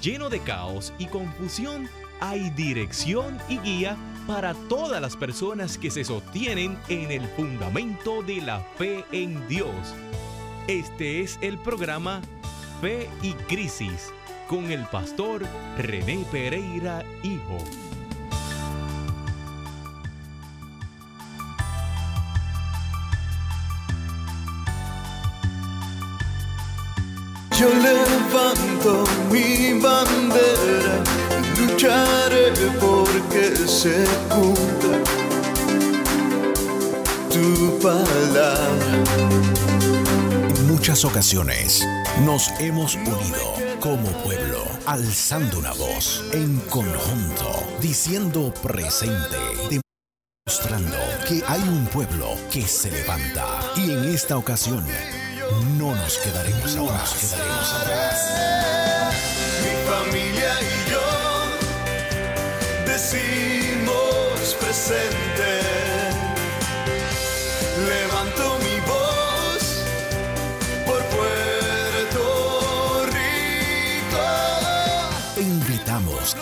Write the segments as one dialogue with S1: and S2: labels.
S1: lleno de caos y confusión, hay dirección y guía para todas las personas que se sostienen en el fundamento de la fe en Dios. Este es el programa Fe y Crisis con el pastor René Pereira Hijo.
S2: Yo levanto mi bandera y lucharé porque se cumpla tu palabra.
S3: En muchas ocasiones nos hemos unido como pueblo, alzando una voz en conjunto, diciendo presente, demostrando que hay un pueblo que se levanta. Y en esta ocasión no nos quedaremos
S2: No
S3: atrás.
S2: nos quedaremos atrás. Mi familia y yo decimos presente.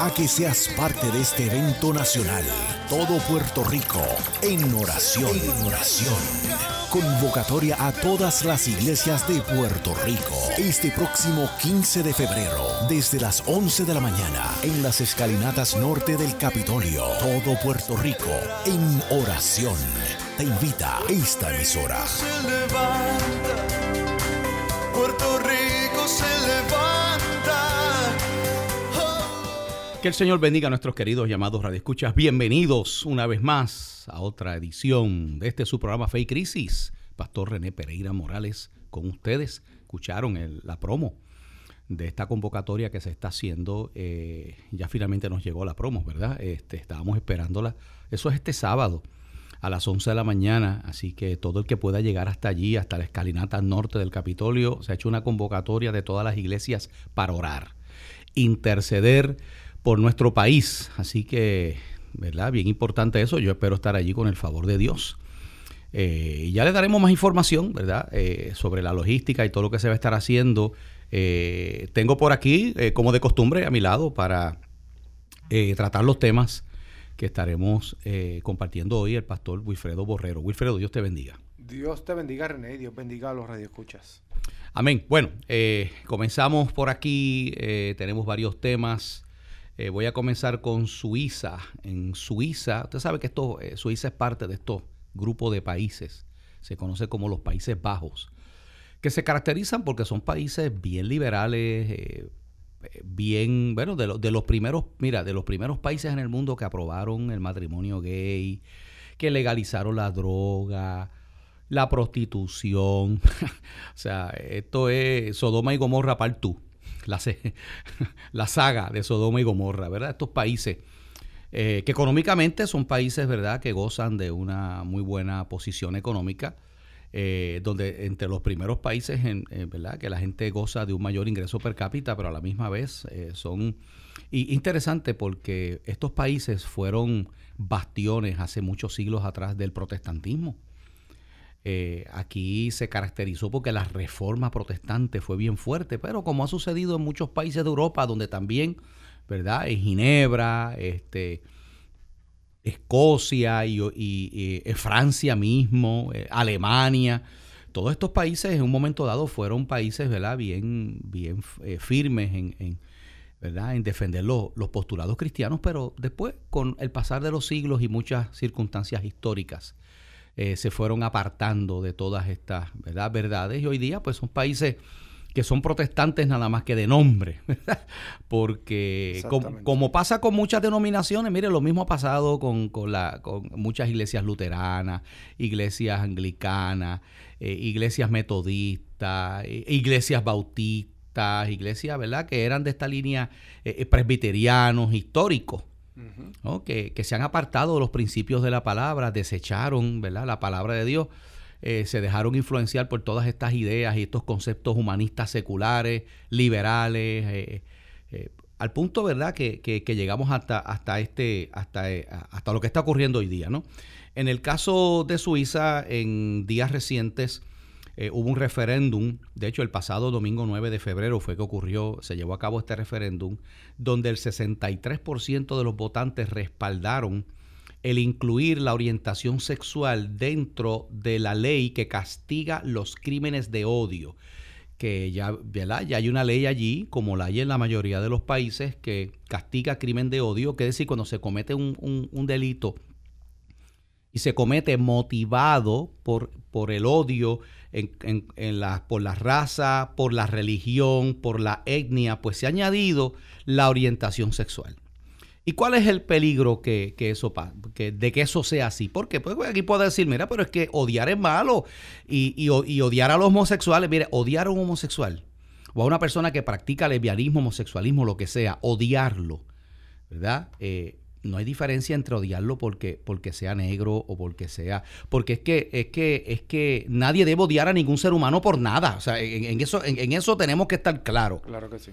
S3: A que seas parte de este evento nacional. Todo Puerto Rico en oración. En oración. Convocatoria a todas las iglesias de Puerto Rico. Este próximo 15 de febrero, desde las 11 de la mañana, en las escalinatas norte del Capitolio. Todo Puerto Rico en oración. Te invita esta emisora.
S2: Puerto Rico
S4: Que el Señor bendiga a nuestros queridos llamados radioescuchas. Bienvenidos una vez más a otra edición de este su programa Fe y Crisis. Pastor René Pereira Morales con ustedes. Escucharon el- la promo de esta convocatoria que se está haciendo. eh, ya finalmente nos llegó la promo, ¿verdad? Este, estábamos esperándola. Eso es este sábado a las 11 de la mañana, así que todo el que pueda llegar hasta allí, hasta la escalinata norte del Capitolio, se ha hecho una convocatoria de todas las iglesias para orar, interceder por nuestro país, así que, ¿verdad? Bien importante eso, yo espero estar allí con el favor de Dios. Eh, y ya les daremos más información, ¿verdad? Eh, sobre la logística y todo lo que se va a estar haciendo. Eh, tengo por aquí, como de costumbre, a mi lado para eh, tratar los temas que estaremos compartiendo hoy el pastor Wilfredo Borrero. Wilfredo, Dios te bendiga.
S5: Dios te bendiga, René, y Dios bendiga a los radioescuchas.
S4: Amén. Bueno, eh, comenzamos por aquí. tenemos varios temas. Eh, voy a comenzar con Suiza. En Suiza, usted sabe que esto, eh, Suiza es parte de estos grupos de países. Se conoce como los Países Bajos. Que se caracterizan porque son países bien liberales, eh, bien, bueno, de, los de los primeros, mira, de los primeros países en el mundo que aprobaron el matrimonio gay, que legalizaron la droga, la prostitución. o sea, esto es Sodoma y Gomorra part 2. La, la saga de Sodoma y Gomorra, ¿verdad? Estos países eh, que económicamente son países, ¿verdad?, que gozan de una muy buena posición económica, eh, donde entre los primeros países, en, eh, ¿verdad?, que la gente goza de un mayor ingreso per cápita, pero a la misma vez son... Y interesante porque estos países fueron bastiones hace muchos siglos atrás del protestantismo. Eh, aquí se caracterizó porque la reforma protestante fue bien fuerte, pero como ha sucedido en muchos países de Europa, donde también, ¿verdad? En Ginebra, este, Escocia y, eh, Francia mismo, eh, Alemania, todos estos países en un momento dado fueron países, ¿verdad? Bien, bien firmes en, ¿verdad? en defender los postulados cristianos, pero después, con el pasar de los siglos y muchas circunstancias históricas, eh, se fueron apartando de todas estas ¿verdad? verdades y hoy día pues son países que son protestantes nada más que de nombre, ¿verdad? porque como, pasa con muchas denominaciones, mire, lo mismo ha pasado con, con la, con muchas iglesias luteranas, iglesias anglicanas, eh, iglesias metodistas, eh, iglesias bautistas, iglesias, ¿verdad?, que eran de esta línea eh, eh, que, que se han apartado de los principios de la palabra, desecharon ¿verdad? la palabra de Dios, eh, se dejaron influenciar por todas estas ideas y estos conceptos humanistas seculares, liberales, eh, eh, al punto verdad que, que- que llegamos hasta, hasta, este, hasta, hasta lo que está ocurriendo hoy día. ¿no? En el caso de Suiza, en días recientes, eh, hubo un referéndum, de hecho el pasado domingo 9 de febrero fue que ocurrió, se llevó a cabo este referéndum, donde el 63% de los votantes respaldaron el incluir la orientación sexual dentro de la ley que castiga los crímenes de odio. Que ya, ya hay una ley allí, como la hay en la mayoría de los países, que castiga crimen de odio, que es decir, cuando se comete un, un delito y se comete motivado por, por el odio en, la, por la raza, por la religión, por la etnia, pues se ha añadido la orientación sexual. ¿Y cuál es el peligro que, eso que, de que eso sea así? Porque pues, aquí puedo decir, mira, pero es que odiar es malo y, y, odiar a los homosexuales, mire, odiar a un homosexual o a una persona que practica lesbianismo, homosexualismo, lo que sea, odiarlo, ¿verdad? Eh, no hay diferencia entre odiarlo porque, porque sea negro o porque sea. Porque es que, es que, es que nadie debe odiar a ningún ser humano por nada. O sea, en, eso, en, eso tenemos que estar claros.
S5: Claro que sí.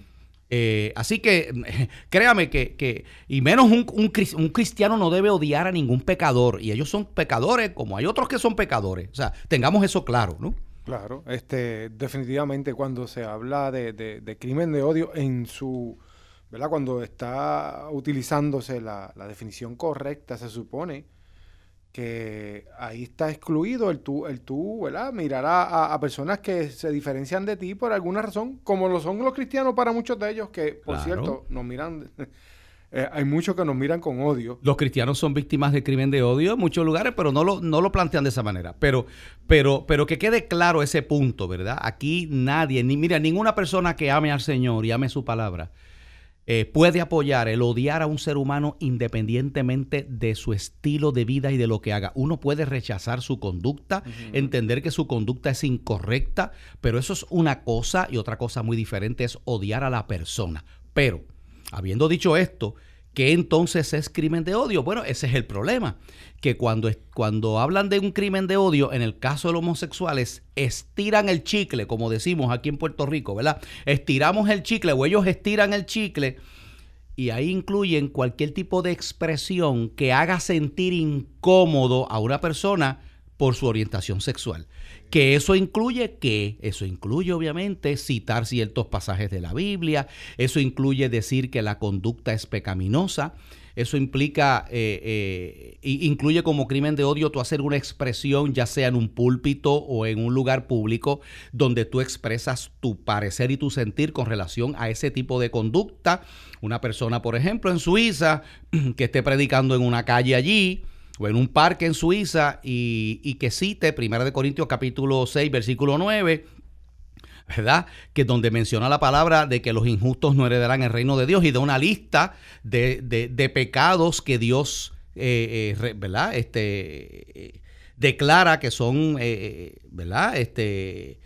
S4: Eh, así que créame que, que y menos un, un, cristiano no debe odiar a ningún pecador. Y ellos son pecadores como hay otros que son pecadores. O sea, tengamos eso claro, ¿no?
S5: Claro, este, definitivamente cuando se habla de, de crimen de odio en su ¿verdad? Cuando está utilizándose la, definición correcta, se supone que ahí está excluido el tú, el tú ¿verdad? mirar a, personas que se diferencian de ti por alguna razón, como lo son los cristianos para muchos de ellos, que por cierto nos miran, eh, hay muchos que nos miran con odio.
S4: Los cristianos son víctimas de crimen de odio en muchos lugares, pero no lo, no lo plantean de esa manera. Pero, pero, pero que quede claro ese punto, ¿verdad? Aquí nadie, ni mira, ninguna persona que ame al Señor y ame su palabra, eh, puede apoyar el odiar a un ser humano independientemente de su estilo de vida y de lo que haga. Uno puede rechazar su conducta, entender que su conducta es incorrecta, pero eso es una cosa y otra cosa muy diferente es odiar a la persona. Pero, habiendo dicho esto, ¿Qué entonces es crimen de odio? Bueno, ese es el problema, que cuando, cuando hablan de un crimen de odio, en el caso de los homosexuales, estiran el chicle, como decimos aquí en Puerto Rico, ¿verdad? Estiramos el chicle o ellos estiran el chicle y ahí incluyen cualquier tipo de expresión que haga sentir incómodo a una persona por su orientación sexual. Que eso incluye qué? Eso incluye obviamente citar ciertos pasajes de la Biblia, eso incluye decir que la conducta es pecaminosa, eso implica, eh, eh, incluye como crimen de odio tú hacer una expresión, ya sea en un púlpito o en un lugar público, donde tú expresas tu parecer y tu sentir con relación a ese tipo de conducta. Una persona, por ejemplo, en Suiza, que esté predicando en una calle allí, en un parque en Suiza y, que cite 1 de Corintios capítulo 6, versículo 9, ¿verdad? Que donde menciona la palabra de que los injustos no heredarán el reino de Dios y da una lista de, pecados que Dios, eh, eh, ¿verdad? Este, eh, declara que son, ¿verdad? Este,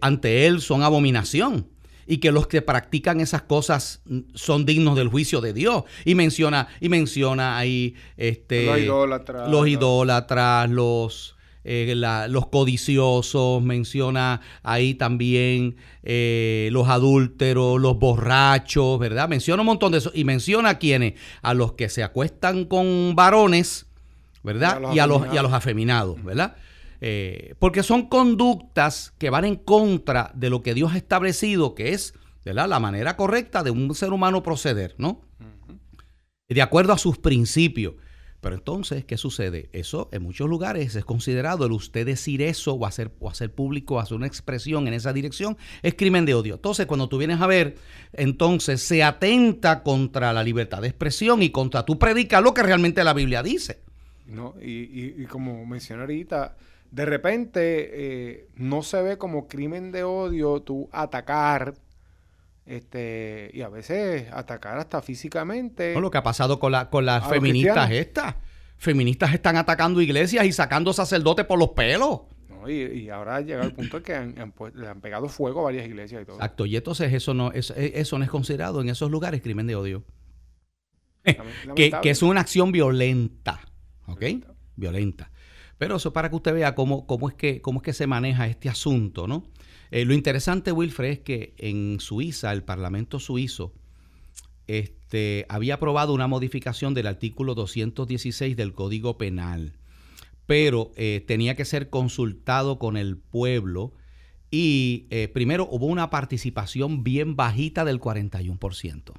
S4: ante Él son abominación y que los que practican esas cosas son dignos del juicio de Dios. Y menciona, y menciona ahí este, los idólatras, los, idólatras, los, eh, los codiciosos, menciona ahí también eh, los adúlteros, los borrachos, ¿verdad? Menciona un montón de eso. Y menciona a quienes, a los que se acuestan con varones, ¿verdad? Y a los, y a los afeminados, ¿verdad? Eh, porque son conductas que van en contra de lo que Dios ha establecido, que es la manera correcta de un ser humano proceder, ¿no? De acuerdo a sus principios. Pero entonces, ¿qué sucede? Eso en muchos lugares es considerado el usted decir eso o hacer, o hacer público, hacer una expresión en esa dirección, es crimen de odio. Entonces, cuando tú vienes a ver, entonces se atenta contra la libertad de expresión y contra tú predicar lo que realmente la Biblia dice.
S5: No, y, y como mencioné ahorita, de repente eh, no se ve como crimen de odio tú atacar este y a veces atacar hasta físicamente.
S4: lo que ha pasado con, la, con las feministas estas. Feministas están atacando iglesias y sacando sacerdotes por los pelos.
S5: y, ahora ha llegado el punto que le han pegado fuego a varias iglesias y todo.
S4: Exacto, y entonces eso no, eso, eso no es considerado en esos lugares crimen de odio. que, que, es una acción violenta. ¿Ok? Violenta. Pero eso para que usted vea cómo, cómo, es, que, cómo es que se maneja este asunto, ¿no? Eh, lo interesante, Wilfred, es que en Suiza, el Parlamento suizo, este, había aprobado una modificación del artículo 216 del Código Penal, pero eh, tenía que ser consultado con el pueblo y eh, primero hubo una participación bien bajita del 41%.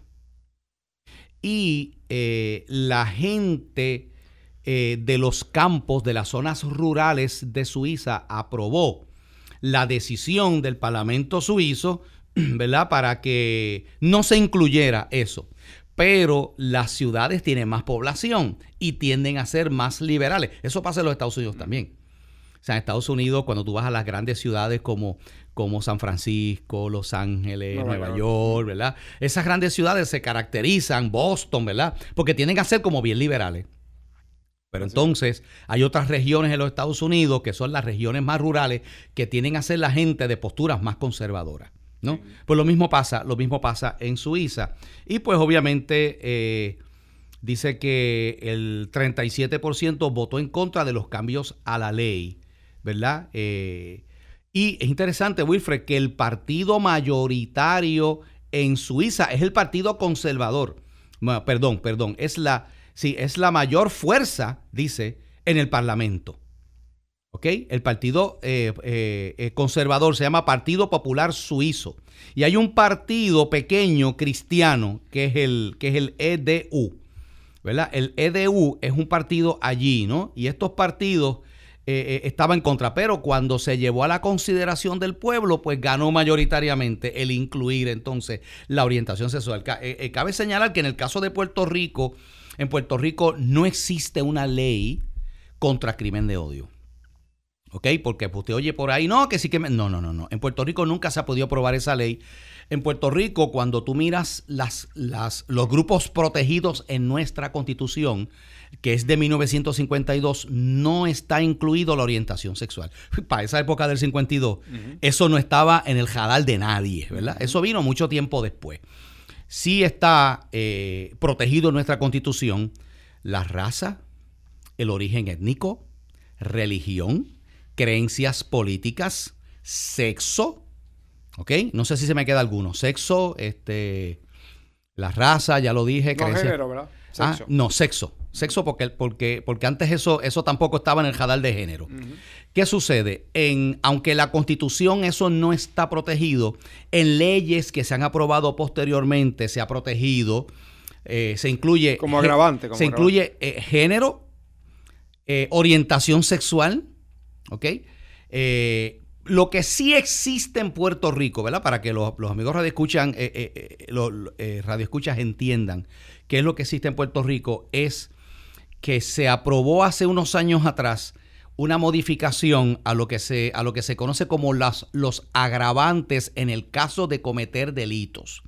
S4: Y la gente eh, de los campos, de las zonas rurales de Suiza, aprobó la decisión del Parlamento suizo, ¿verdad? Para que no se incluyera eso. Pero las ciudades tienen más población y tienden a ser más liberales. Eso pasa en los Estados Unidos también. O sea, en Estados Unidos, cuando tú vas a las grandes ciudades como, como San Francisco, Los Ángeles, Nueva, York. ¿verdad? Esas grandes ciudades se caracterizan, Boston, ¿verdad? Porque tienen que ser como bien liberales. Pero entonces hay otras regiones en los Estados Unidos que son las regiones más rurales que tienen a ser la gente de posturas más conservadoras. ¿no? Pues lo mismo pasa, lo mismo pasa en Suiza. Y pues obviamente eh, dice que el 37% votó en contra de los cambios a la ley ¿verdad? Eh, y es interesante, Wilfred, que el partido mayoritario en Suiza es el partido conservador. perdón, perdón, es la, sí, es la mayor fuerza, dice, en el Parlamento. ¿Ok? El partido eh, eh, conservador se llama Partido Popular Suizo. Y hay un partido pequeño cristiano que es el, que es el EDU. ¿Verdad? El EDU es un partido allí, ¿no? Y estos partidos eh, eh, estaba en contra, pero cuando se llevó a la consideración del pueblo, pues ganó mayoritariamente el incluir entonces la orientación sexual. Eh, cabe señalar que en el caso de Puerto Rico, en Puerto Rico no existe una ley contra crimen de odio. ¿Ok? Porque usted oye por ahí, no, que sí que... Me... No, no, no, no. En Puerto Rico nunca se ha podido aprobar esa ley. En Puerto Rico, cuando tú miras las, las, los grupos protegidos en nuestra constitución, que es de 1952, no está incluido la orientación sexual. Para esa época del 52, eso no estaba en el jadal de nadie, ¿verdad? Eso vino mucho tiempo después. Sí está eh, protegido en nuestra constitución la raza, el origen étnico, religión, creencias políticas, sexo, ¿ok? No sé si se me queda alguno. Sexo, este, la raza, ya lo dije.
S5: No género, ¿verdad?
S4: Ah, no, sexo. Sexo porque, porque, porque antes eso, eso tampoco estaba en el jadal de género. ¿Qué sucede? En, aunque la constitución eso no está protegido, en leyes que se han aprobado posteriormente se ha protegido, eh, se incluye...
S5: Como agravante.
S4: se incluye eh, género, eh, orientación sexual, ¿ok? lo que sí existe en Puerto Rico, ¿verdad? Para que los, amigos radioescuchan, los radioescuchas entiendan qué es lo que existe en Puerto Rico, es que se aprobó hace unos años atrás una modificación a lo que se, a lo que se conoce como las, los agravantes en el caso de cometer delitos.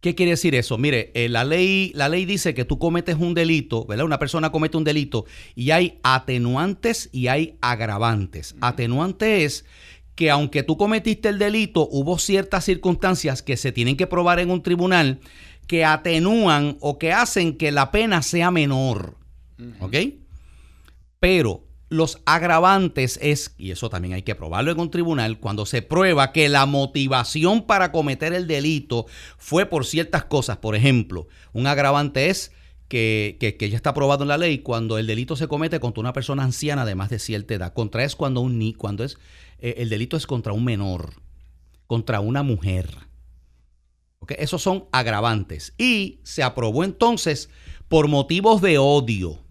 S4: ¿Qué quiere decir eso? Mire, eh, la, ley, la ley dice que tú cometes un delito, ¿verdad? Una persona comete un delito y hay atenuantes y hay agravantes. Atenuante es que aunque tú cometiste el delito, hubo ciertas circunstancias que se tienen que probar en un tribunal que atenúan o que hacen que la pena sea menor. ¿Ok? Pero los agravantes es, y eso también hay que probarlo en un tribunal, cuando se prueba que la motivación para cometer el delito fue por ciertas cosas. Por ejemplo, un agravante es que, ya está probado en la ley cuando el delito se comete contra una persona anciana de más de cierta edad. Contra es cuando un cuando es eh, el delito es contra un menor, contra una mujer. Esos son agravantes. Y se aprobó entonces por motivos de odio.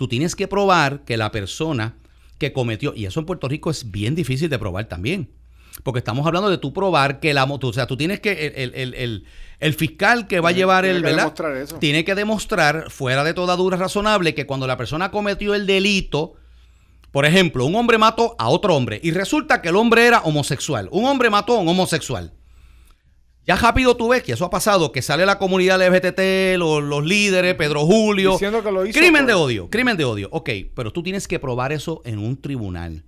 S4: Tú tienes que probar que la persona que cometió, y eso en Puerto Rico es bien difícil de probar también. Porque estamos hablando de tú probar que la moto, o sea, tú tienes que, el, fiscal que va a llevar el, ¿verdad? Tiene que demostrar, fuera de toda duda razonable, que cuando la persona cometió el delito, por ejemplo, un hombre mató a otro hombre y resulta que el hombre era homosexual. Un hombre mató a un homosexual. Ya rápido tú ves que eso ha pasado, que sale la comunidad LGBT, los, los líderes, Pedro Julio.
S5: Diciendo que lo hizo
S4: crimen de odio, crimen de odio. Ok, pero tú tienes que probar eso en un tribunal.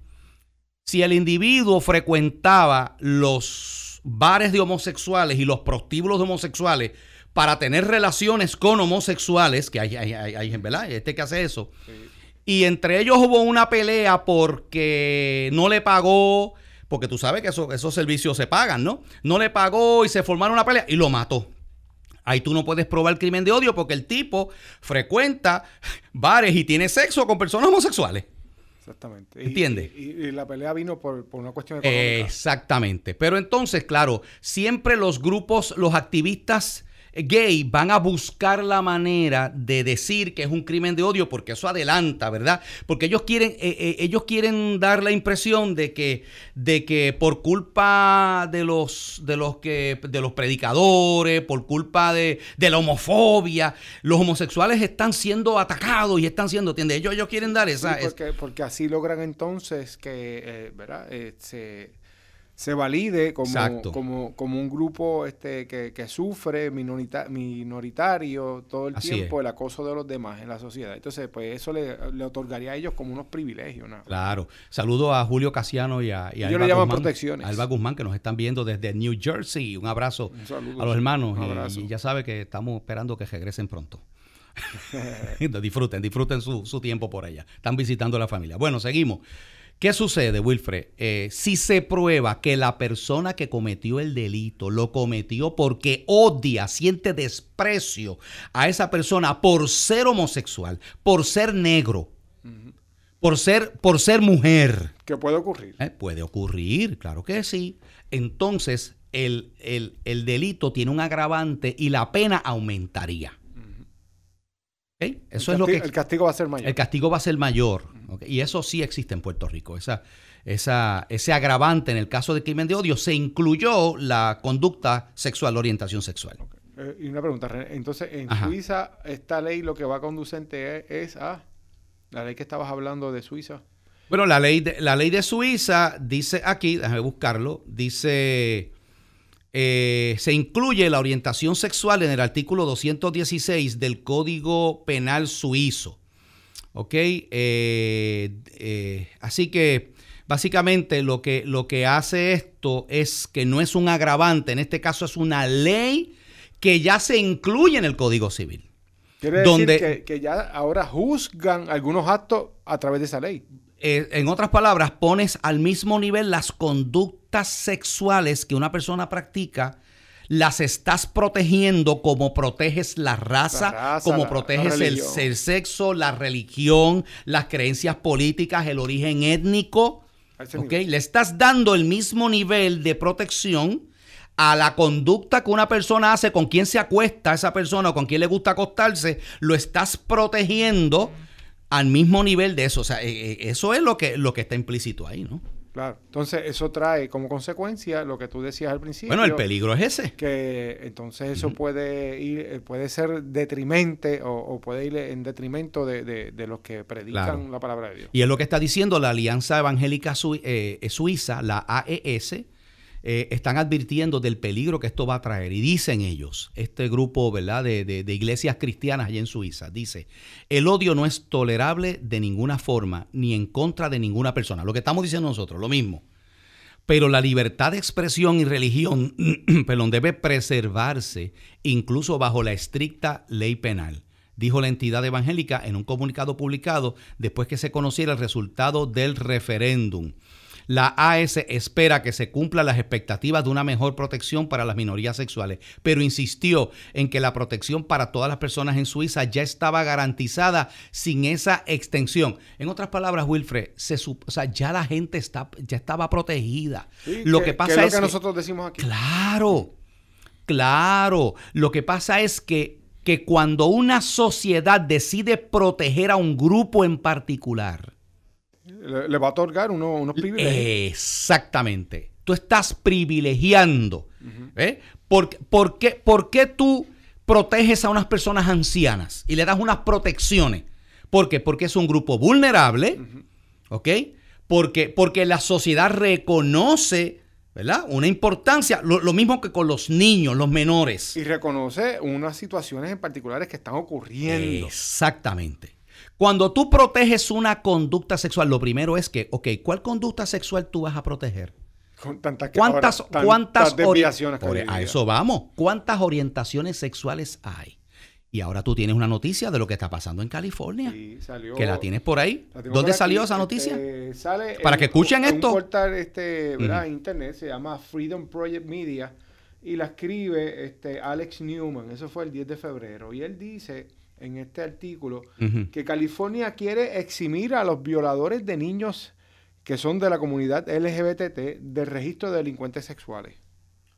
S4: Si el individuo frecuentaba los bares de homosexuales y los prostíbulos de homosexuales para tener relaciones con homosexuales, que hay, hay, hay, hay ¿verdad? Este que hace eso. Y entre ellos hubo una pelea porque no le pagó porque tú sabes que esos servicios se pagan, ¿no? No le pagó y se formaron una pelea y lo mató. Ahí tú no puedes probar el crimen de odio porque el tipo frecuenta bares y tiene sexo con personas homosexuales.
S5: Exactamente.
S4: ¿Entiendes?
S5: Y, y la pelea vino por, por una cuestión económica.
S4: Exactamente. Pero entonces, claro, siempre los grupos, los activistas gay van a buscar la manera de decir que es un crimen de odio porque eso adelanta, ¿verdad? Porque ellos quieren, eh, eh, ellos quieren dar la impresión de que, de que por culpa de los, de los que, de los predicadores, por culpa de, de la homofobia, los homosexuales están siendo atacados y están siendo, ¿entiendes? Ellos, ellos quieren dar
S5: Sí,
S4: esa, es-
S5: porque, porque así logran entonces que eh, ¿verdad? Eh, se, se valide como, como, como un grupo este, que, que sufre minorita- minoritario todo el
S4: Así
S5: tiempo
S4: es.
S5: el acoso de los demás en la sociedad. Entonces, pues eso le, le otorgaría a ellos como unos privilegios. ¿no?
S4: Claro. Saludo a Julio Casiano y a, y a
S5: Ellos
S4: Alba
S5: le
S4: Guzmán,
S5: protecciones.
S4: a Alba Guzmán, que nos están viendo desde New Jersey. Un abrazo
S5: Un saludo,
S4: a los hermanos.
S5: Un
S4: y-
S5: abrazo.
S4: Y, ya sabe que estamos esperando que regresen pronto. disfruten, disfruten su, su tiempo por allá. Están visitando a la familia. Bueno, seguimos. ¿Qué sucede, Wilfred? Eh, si se prueba que la persona que cometió el delito lo cometió porque odia, siente desprecio a esa persona por ser homosexual, por ser negro, por ser, por ser mujer,
S5: ¿Qué puede ocurrir?
S4: ¿eh? puede ocurrir, claro que sí. Entonces, el, el- el delito tiene un agravante y la pena aumentaría.
S5: El
S4: es lo que...
S5: El castigo va a ser mayor.
S4: El castigo va a ser mayor. Y eso sí existe en Puerto Rico. Esa, esa, ese agravante en el caso de crimen de odio se incluyó la conducta sexual, orientación sexual.
S5: Eh, y una pregunta, René. Entonces, en
S4: Ajá.
S5: Suiza, esta ley lo que va conducente es, es a la ley que estabas hablando de Suiza.
S4: Bueno, la ley de, la ley de Suiza dice aquí, déjame buscarlo, dice, eh, se incluye la orientación sexual en el artículo 216 del Código Penal Suizo. ¿Ok? Eh, eh, así que básicamente lo que, lo que hace esto es que no es un agravante, en este caso es una ley que ya se incluye en el Código Civil.
S5: Quiere
S4: Donde-
S5: decir que, que ya ahora juzgan algunos actos a través de esa ley.
S4: Eh, en otras palabras, pones al mismo nivel las conductas sexuales que una persona practica, las estás protegiendo como proteges la raza,
S5: La raza,
S4: como
S5: la-
S4: proteges
S5: la
S4: el, sexo, la religión, las creencias políticas, el origen étnico.
S5: A ese
S4: ¿ok?
S5: nivel.
S4: Le estás dando el mismo nivel de protección a la conducta que una persona hace con quien se acuesta esa persona o con quien le gusta acostarse, lo estás protegiendo al mismo nivel de eso. O sea, eh, eh, eso es lo que, lo que está implícito ahí, ¿no?
S5: Claro. Entonces, eso trae como consecuencia lo que tú decías al principio.
S4: Bueno, el peligro es ese.
S5: Que entonces eso puede ir, eh, puede ser detrimente o, o puede ir en detrimento de, de- de los que predican
S4: Claro.
S5: la palabra de Dios.
S4: Y es lo que está diciendo la Alianza Evangélica Sui- eh, Suiza, la AES, eh, están advirtiendo del peligro que esto va a traer. Y dicen ellos, este grupo ¿verdad? De, de- de iglesias cristianas allá en Suiza, dice, el odio no es tolerable de ninguna forma, ni en contra de ninguna persona. Lo que estamos diciendo nosotros, lo mismo. Pero la libertad de expresión y religión perdón, debe preservarse incluso bajo la estricta ley penal, dijo la entidad evangélica en un comunicado publicado después que se conociera el resultado del referéndum. La AS espera que se cumplan las expectativas de una mejor protección para las minorías sexuales, pero insistió en que la protección para todas las personas en Suiza ya estaba garantizada sin esa extensión. En otras palabras, Wilfred, se o sea, ya la gente está, ya estaba protegida.
S5: Sí,
S4: lo que, pasa
S5: es lo que- nosotros decimos aquí.
S4: Claro, claro. Lo que pasa es que, que cuando una sociedad decide proteger a un grupo en particular,
S5: Le, le va a otorgar uno- unos privilegios.
S4: exactamente, tú estás privilegiando. ¿eh? ¿Por, por qué, por qué tú proteges a unas personas ancianas y le das unas protecciones? ¿Por qué? Porque es un grupo vulnerable, ¿ok? Porque, porque la sociedad reconoce, ¿verdad? Una importancia, lo, lo mismo que con los niños, los menores.
S5: Y reconoce unas situaciones en particulares que están ocurriendo.
S4: Exactamente. Cuando tú proteges una conducta sexual, lo primero es que, ok, ¿cuál conducta sexual tú vas a proteger?
S5: Con tantas, que-
S4: ¿Cuántas,
S5: ahora, tantas
S4: cuántas ori-
S5: desviaciones que
S4: Por- a eso vamos. ¿Cuántas orientaciones sexuales hay? Y ahora tú tienes una noticia de lo que está pasando en California.
S5: Sí, salió-
S4: que la tienes por ahí. ¿Dónde
S5: por
S4: salió
S5: aquí,
S4: esa noticia?
S5: este, sale
S4: Para
S5: en-
S4: que escuchen
S5: en
S4: esto.
S5: Un portal este, ¿verdad? internet se llama Freedom Project Media y la escribe este, Alex Newman. Eso fue el 10 de febrero. Y él dice en este artículo que California quiere eximir a los violadores de niños que son de la comunidad LGBT del registro de delincuentes sexuales.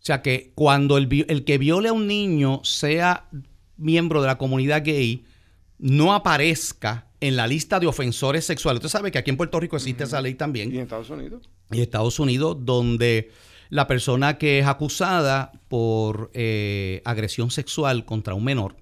S4: O sea que cuando el, el que viole a un niño sea miembro de la comunidad gay, no aparezca en la lista de ofensores sexuales. Usted sabe que aquí en Puerto Rico existe esa ley también.
S5: Y en Estados Unidos.
S4: y Estados Unidos, donde la persona que es acusada por eh, agresión sexual contra un menor,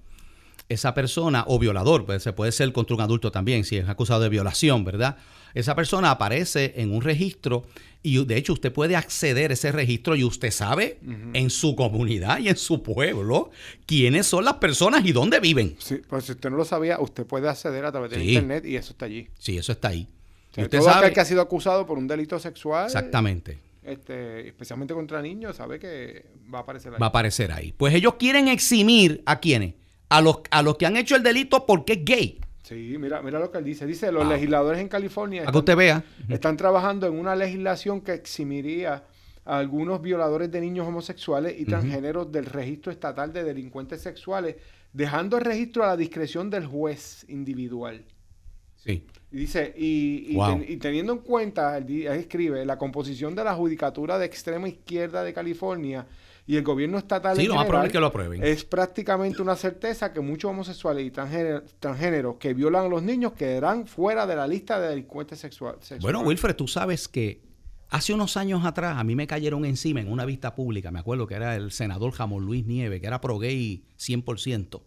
S4: esa persona, o violador, pues se puede ser contra un adulto también, si es acusado de violación, ¿verdad? Esa persona aparece en un registro y de hecho usted puede acceder a ese registro y usted sabe en su comunidad y en su pueblo quiénes son las personas y dónde viven.
S5: Sí, pues si usted no lo sabía, usted puede acceder a través de
S4: Sí.
S5: internet y eso está allí.
S4: Sí, eso está ahí.
S5: O sea,
S4: usted
S5: todo
S4: sabe
S5: aquel que ha sido acusado por un delito sexual,
S4: exactamente.
S5: este, especialmente contra niños, sabe que va a aparecer ahí.
S4: va a aparecer ahí. Pues ellos quieren eximir a quienes? A los, a los que han hecho el delito porque es gay.
S5: Sí, mira, mira lo que él dice. Dice, los
S4: Wow.
S5: legisladores en California
S4: que usted vea.
S5: están trabajando en una legislación que eximiría a algunos violadores de niños homosexuales y transgéneros del registro estatal de delincuentes sexuales, dejando el registro a la discreción del juez individual.
S4: Sí.
S5: Y dice, y, y
S4: Wow.
S5: ten- y teniendo en cuenta, él, él escribe, la composición de la judicatura de extrema izquierda de California y el gobierno estatal
S4: Sí, lo más probable es que lo aprueben.
S5: es prácticamente una certeza que muchos homosexuales y transgénero- transgéneros que violan a los niños quedarán fuera de la lista de delincuentes sexual- sexuales.
S4: Bueno, Wilfred, tú sabes que hace unos años atrás a mí me cayeron encima en una vista pública. Me acuerdo que era el senador Jamón Luis Nieve, que era pro gay 100%.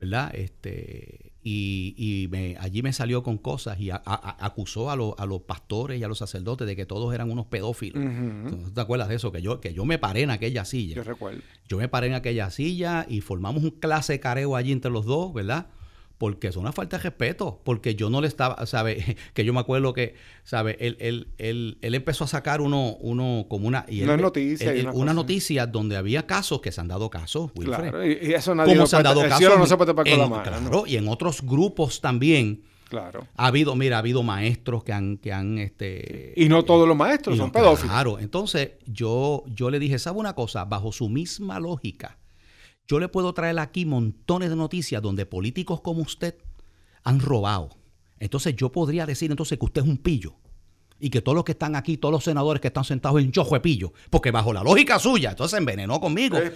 S4: ¿Verdad? Este, y y me- allí me salió con cosas y a- acusó a, los- a los pastores y a los sacerdotes de que todos eran unos pedófilos. ¿Tú te acuerdas de eso? Que yo, que yo me paré en aquella silla.
S5: Yo recuerdo.
S4: Yo me paré en aquella silla y formamos un clase careo allí entre los dos, ¿verdad? Porque es una falta de respeto, porque yo no le estaba, ¿sabe? Que yo me acuerdo que, ¿sabe? Él, él, él, él empezó a sacar uno, uno como una... Y él-
S5: Unas noticias
S4: él-
S5: y
S4: él-
S5: unas
S4: una noticia donde había casos que se han dado casos, Wilfred.
S5: Claro, y, y eso nadie
S4: Como se han dado
S5: el
S4: casos.
S5: no se puede
S4: en-
S5: la mano.
S4: Claro,
S5: ¿no?
S4: y en otros grupos también
S5: Claro.
S4: ha habido, mira, ha habido maestros que han, que han, este...
S5: Y no todos los maestros son
S4: no,
S5: pedófilos.
S4: Claro, entonces yo, yo le dije, ¿sabe una cosa? Bajo su misma lógica, yo le puedo traer aquí montones de noticias donde políticos como usted han robado. Entonces yo podría decir entonces que usted es un pillo. Y que todos los que están aquí, todos los senadores que están sentados en chojo de pillo. Porque bajo la lógica suya, entonces se envenenó conmigo.
S5: Eh,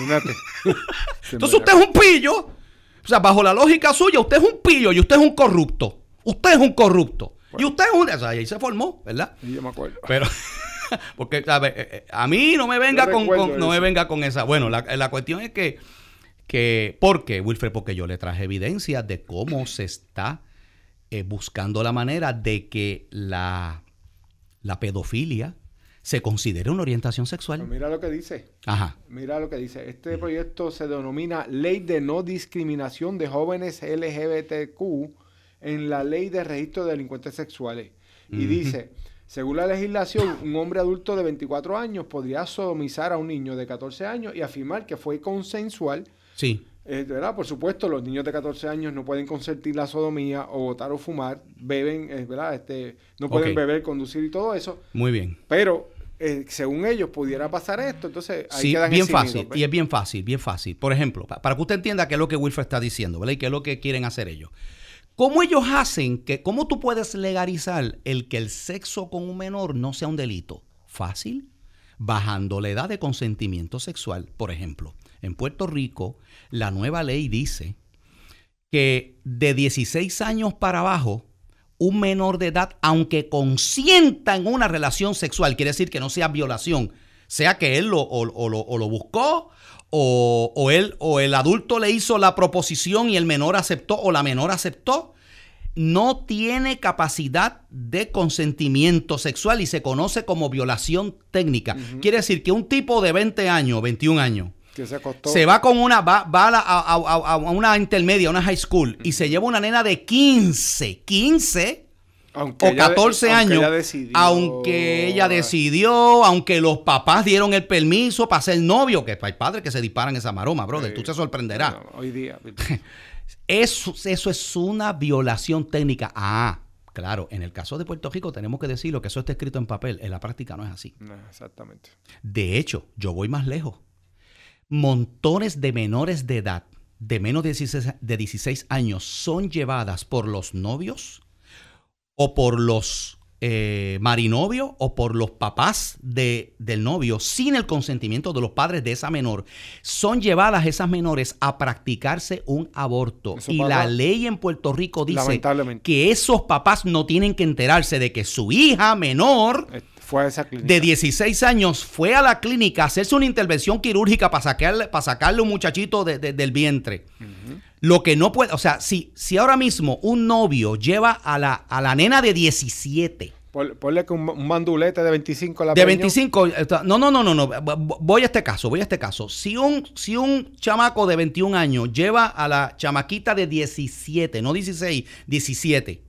S5: imagínate.
S4: Entonces usted es un pillo. O sea, bajo la lógica suya, usted es un pillo y usted es un corrupto. Usted es un corrupto. Y usted es un... O sea, y ahí se formó, ¿verdad?
S5: Yo me acuerdo.
S4: Pero, porque. Eh, eh, A mí no me venga con, no me venga con esa. Bueno, la, la cuestión es que, que, ¿por qué, Wilfred? Porque yo le traje evidencia de cómo se está eh, buscando la manera de que la, la pedofilia se considere una orientación
S5: Pero
S4: sexual.
S5: mira lo que dice.
S4: Ajá.
S5: Mira lo que dice. Este proyecto se denomina Ley de No Discriminación de Jóvenes LGBTQ en la Ley de Registro de Delincuentes Sexuales. Y dice, según la legislación, un hombre adulto de 24 años podría sodomizar a un niño de 14 años y afirmar que fue consensual.
S4: Sí.
S5: Eh, ¿verdad? Por supuesto, los niños de 14 años no pueden consentir la sodomía o votar o fumar, beben, eh, ¿verdad? Este, no pueden beber, conducir y todo eso.
S4: Muy bien.
S5: Pero eh, según ellos pudiera pasar esto, entonces ahí
S4: Sí,
S5: quedan
S4: bien
S5: eximidos,
S4: fácil.
S5: ¿ves?
S4: Y es bien fácil, bien fácil. Por ejemplo, pa- para que usted entienda qué es lo que Wilfred está diciendo, ¿verdad? Y qué es lo que quieren hacer ellos. ¿Cómo ellos hacen que, cómo tú puedes legalizar el que el sexo con un menor no sea un delito? Fácil. Bajando la edad de consentimiento sexual. Por ejemplo, en Puerto Rico, la nueva ley dice que de 16 años para abajo, un menor de edad, aunque consienta en una relación sexual, quiere decir que no sea violación, sea que él lo, o, lo, o lo buscó, o, o él, o el adulto le hizo la proposición y el menor aceptó, o la menor aceptó, no tiene capacidad de consentimiento sexual y se conoce como violación técnica. Quiere decir que un tipo de 20 años, 21 años,
S5: que se acostó.
S4: se va con una, va, va a, a- a- a una intermedia, a una high school, y se lleva una nena de 15, 15
S5: aunque
S4: o
S5: ella-
S4: 14
S5: aunque
S4: años,
S5: ella decidió-
S4: aunque ella decidió, aunque los papás dieron el permiso para ser novio, que hay padres que se disparan esa maroma, brother, tú te sorprenderás.
S5: Bueno, hoy día.
S4: Eso, eso es una violación técnica. Ah, claro, en el caso de Puerto Rico tenemos que decirlo que eso está escrito en papel, en la práctica no es así.
S5: No, exactamente.
S4: De hecho, yo voy más lejos. Montones de menores de edad de menos de 16, de 16 años son llevadas por los novios o por los eh, marinovios o por los papás de, del novio sin el consentimiento de los padres de esa menor, son llevadas esas menores a practicarse un aborto.
S5: Eso
S4: y la ley en Puerto Rico dice que esos papás no tienen que enterarse de que su hija menor
S5: Eh, Fue a esa clínica.
S4: de 16 años fue a la clínica a hacerse una intervención quirúrgica para sacarle, para sacarle un muchachito de- de- del vientre. Lo que no puede, o sea, si, si ahora mismo un novio lleva a la, a la nena de 17,
S5: Pon- Ponle que un, un mandulete de 25 la
S4: de
S5: preñó.
S4: 25, está- no, no, no, no, no, v- voy a este caso, voy a este caso. Si un, si un chamaco de 21 años lleva a la chamaquita de 17, no 16, 17,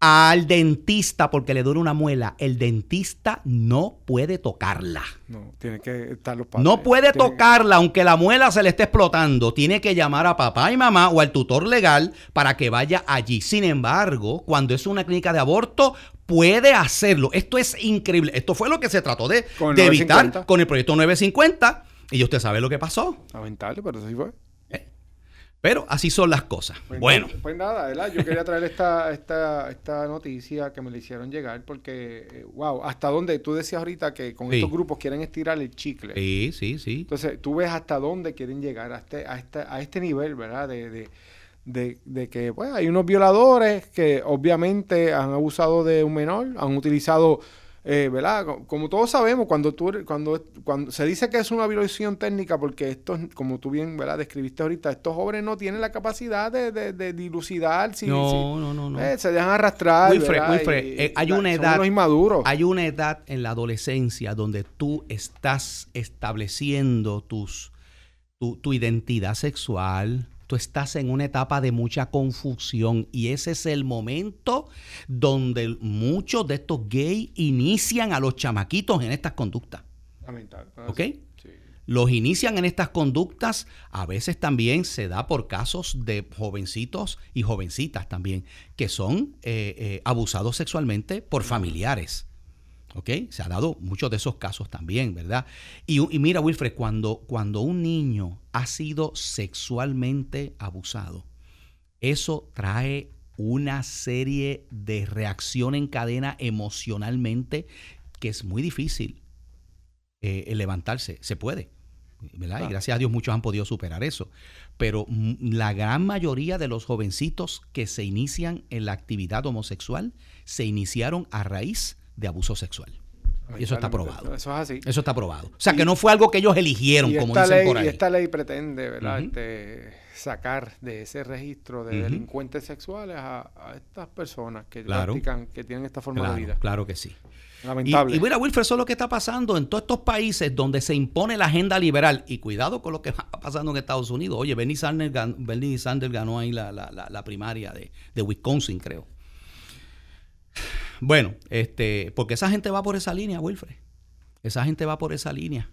S4: al dentista porque le duele una muela, el dentista no puede tocarla.
S5: No, tiene que estar los padres.
S4: No puede
S5: Tiene que-
S4: tocarla aunque la muela se le esté explotando. Tiene que llamar a papá y mamá o al tutor legal para que vaya allí. Sin embargo, cuando es una clínica de aborto, puede hacerlo. Esto es increíble. Esto fue lo que se trató de, de evitar
S5: 950.
S4: con el proyecto 950. Y usted sabe lo que pasó.
S5: Lamentable, pero sí fue.
S4: Pero así son las cosas.
S5: Pues
S4: Bueno,
S5: Pues nada, ¿verdad? Yo quería traer esta, esta, esta noticia que me le hicieron llegar porque, eh, wow, hasta dónde tú decías ahorita que con
S4: Sí.
S5: estos grupos quieren estirar el chicle.
S4: sí, sí, sí.
S5: Entonces, tú ves hasta dónde quieren llegar, a este, a este, a este nivel, ¿verdad? De, de, de, de que, pues, hay unos violadores que obviamente han abusado de un menor, han utilizado, eh, ¿verdad? Co- Como todos sabemos, cuando tú, cuando, cuando se dice que es una violación técnica, porque estos, como tú bien, ¿verdad? Describiste ahorita, estos jóvenes no tienen la capacidad de, de, de dilucidar, si,
S4: no,
S5: si-
S4: no, no, no.
S5: eh, se dejan arrastrar,
S4: Wilfred. Wilfred,
S5: Y-
S4: eh, hay una edad-
S5: inmaduros.
S4: Hay una edad en la adolescencia donde tú estás estableciendo tus, tu, tu identidad sexual. Tú estás en una etapa de mucha confusión y ese es el momento donde muchos de estos gays inician a los chamaquitos en estas conductas. ¿Ok? Los inician en estas conductas, a veces también se da por casos de jovencitos y jovencitas también, que son eh, eh, abusados sexualmente por familiares. ¿Ok? Se ha dado muchos de esos casos también, ¿verdad? Y, y mira, Wilfred, cuando, cuando un niño ha sido sexualmente abusado, eso trae una serie de reacción en cadena emocionalmente que es muy difícil eh, levantarse. Se puede, ¿verdad? Y gracias a Dios muchos han podido superar eso. Pero la gran mayoría de los jovencitos que se inician en la actividad homosexual se iniciaron a raíz de abuso sexual. Y eso está probado.
S5: Eso es así.
S4: Eso está probado. O sea,
S5: Y-
S4: que no fue algo que ellos eligieron, como dicen
S5: ley,
S4: por ahí.
S5: Y esta ley pretende, ¿verdad? Este, sacar de ese registro de delincuentes sexuales a, a estas personas que
S4: Claro.
S5: practican, que tienen esta forma
S4: Claro,
S5: de vida.
S4: claro que sí.
S5: Lamentable.
S4: y mira, Wilfred, eso es lo que está pasando en todos estos países donde se impone la agenda liberal. Y cuidado con lo que está pasando en Estados Unidos. Oye, Bernie Sanders, gan- Bernie Sanders ganó ahí la, la- la- la primaria de, de Wisconsin, creo. Bueno, este, porque esa gente va por esa línea, Wilfred. Esa gente va por esa línea.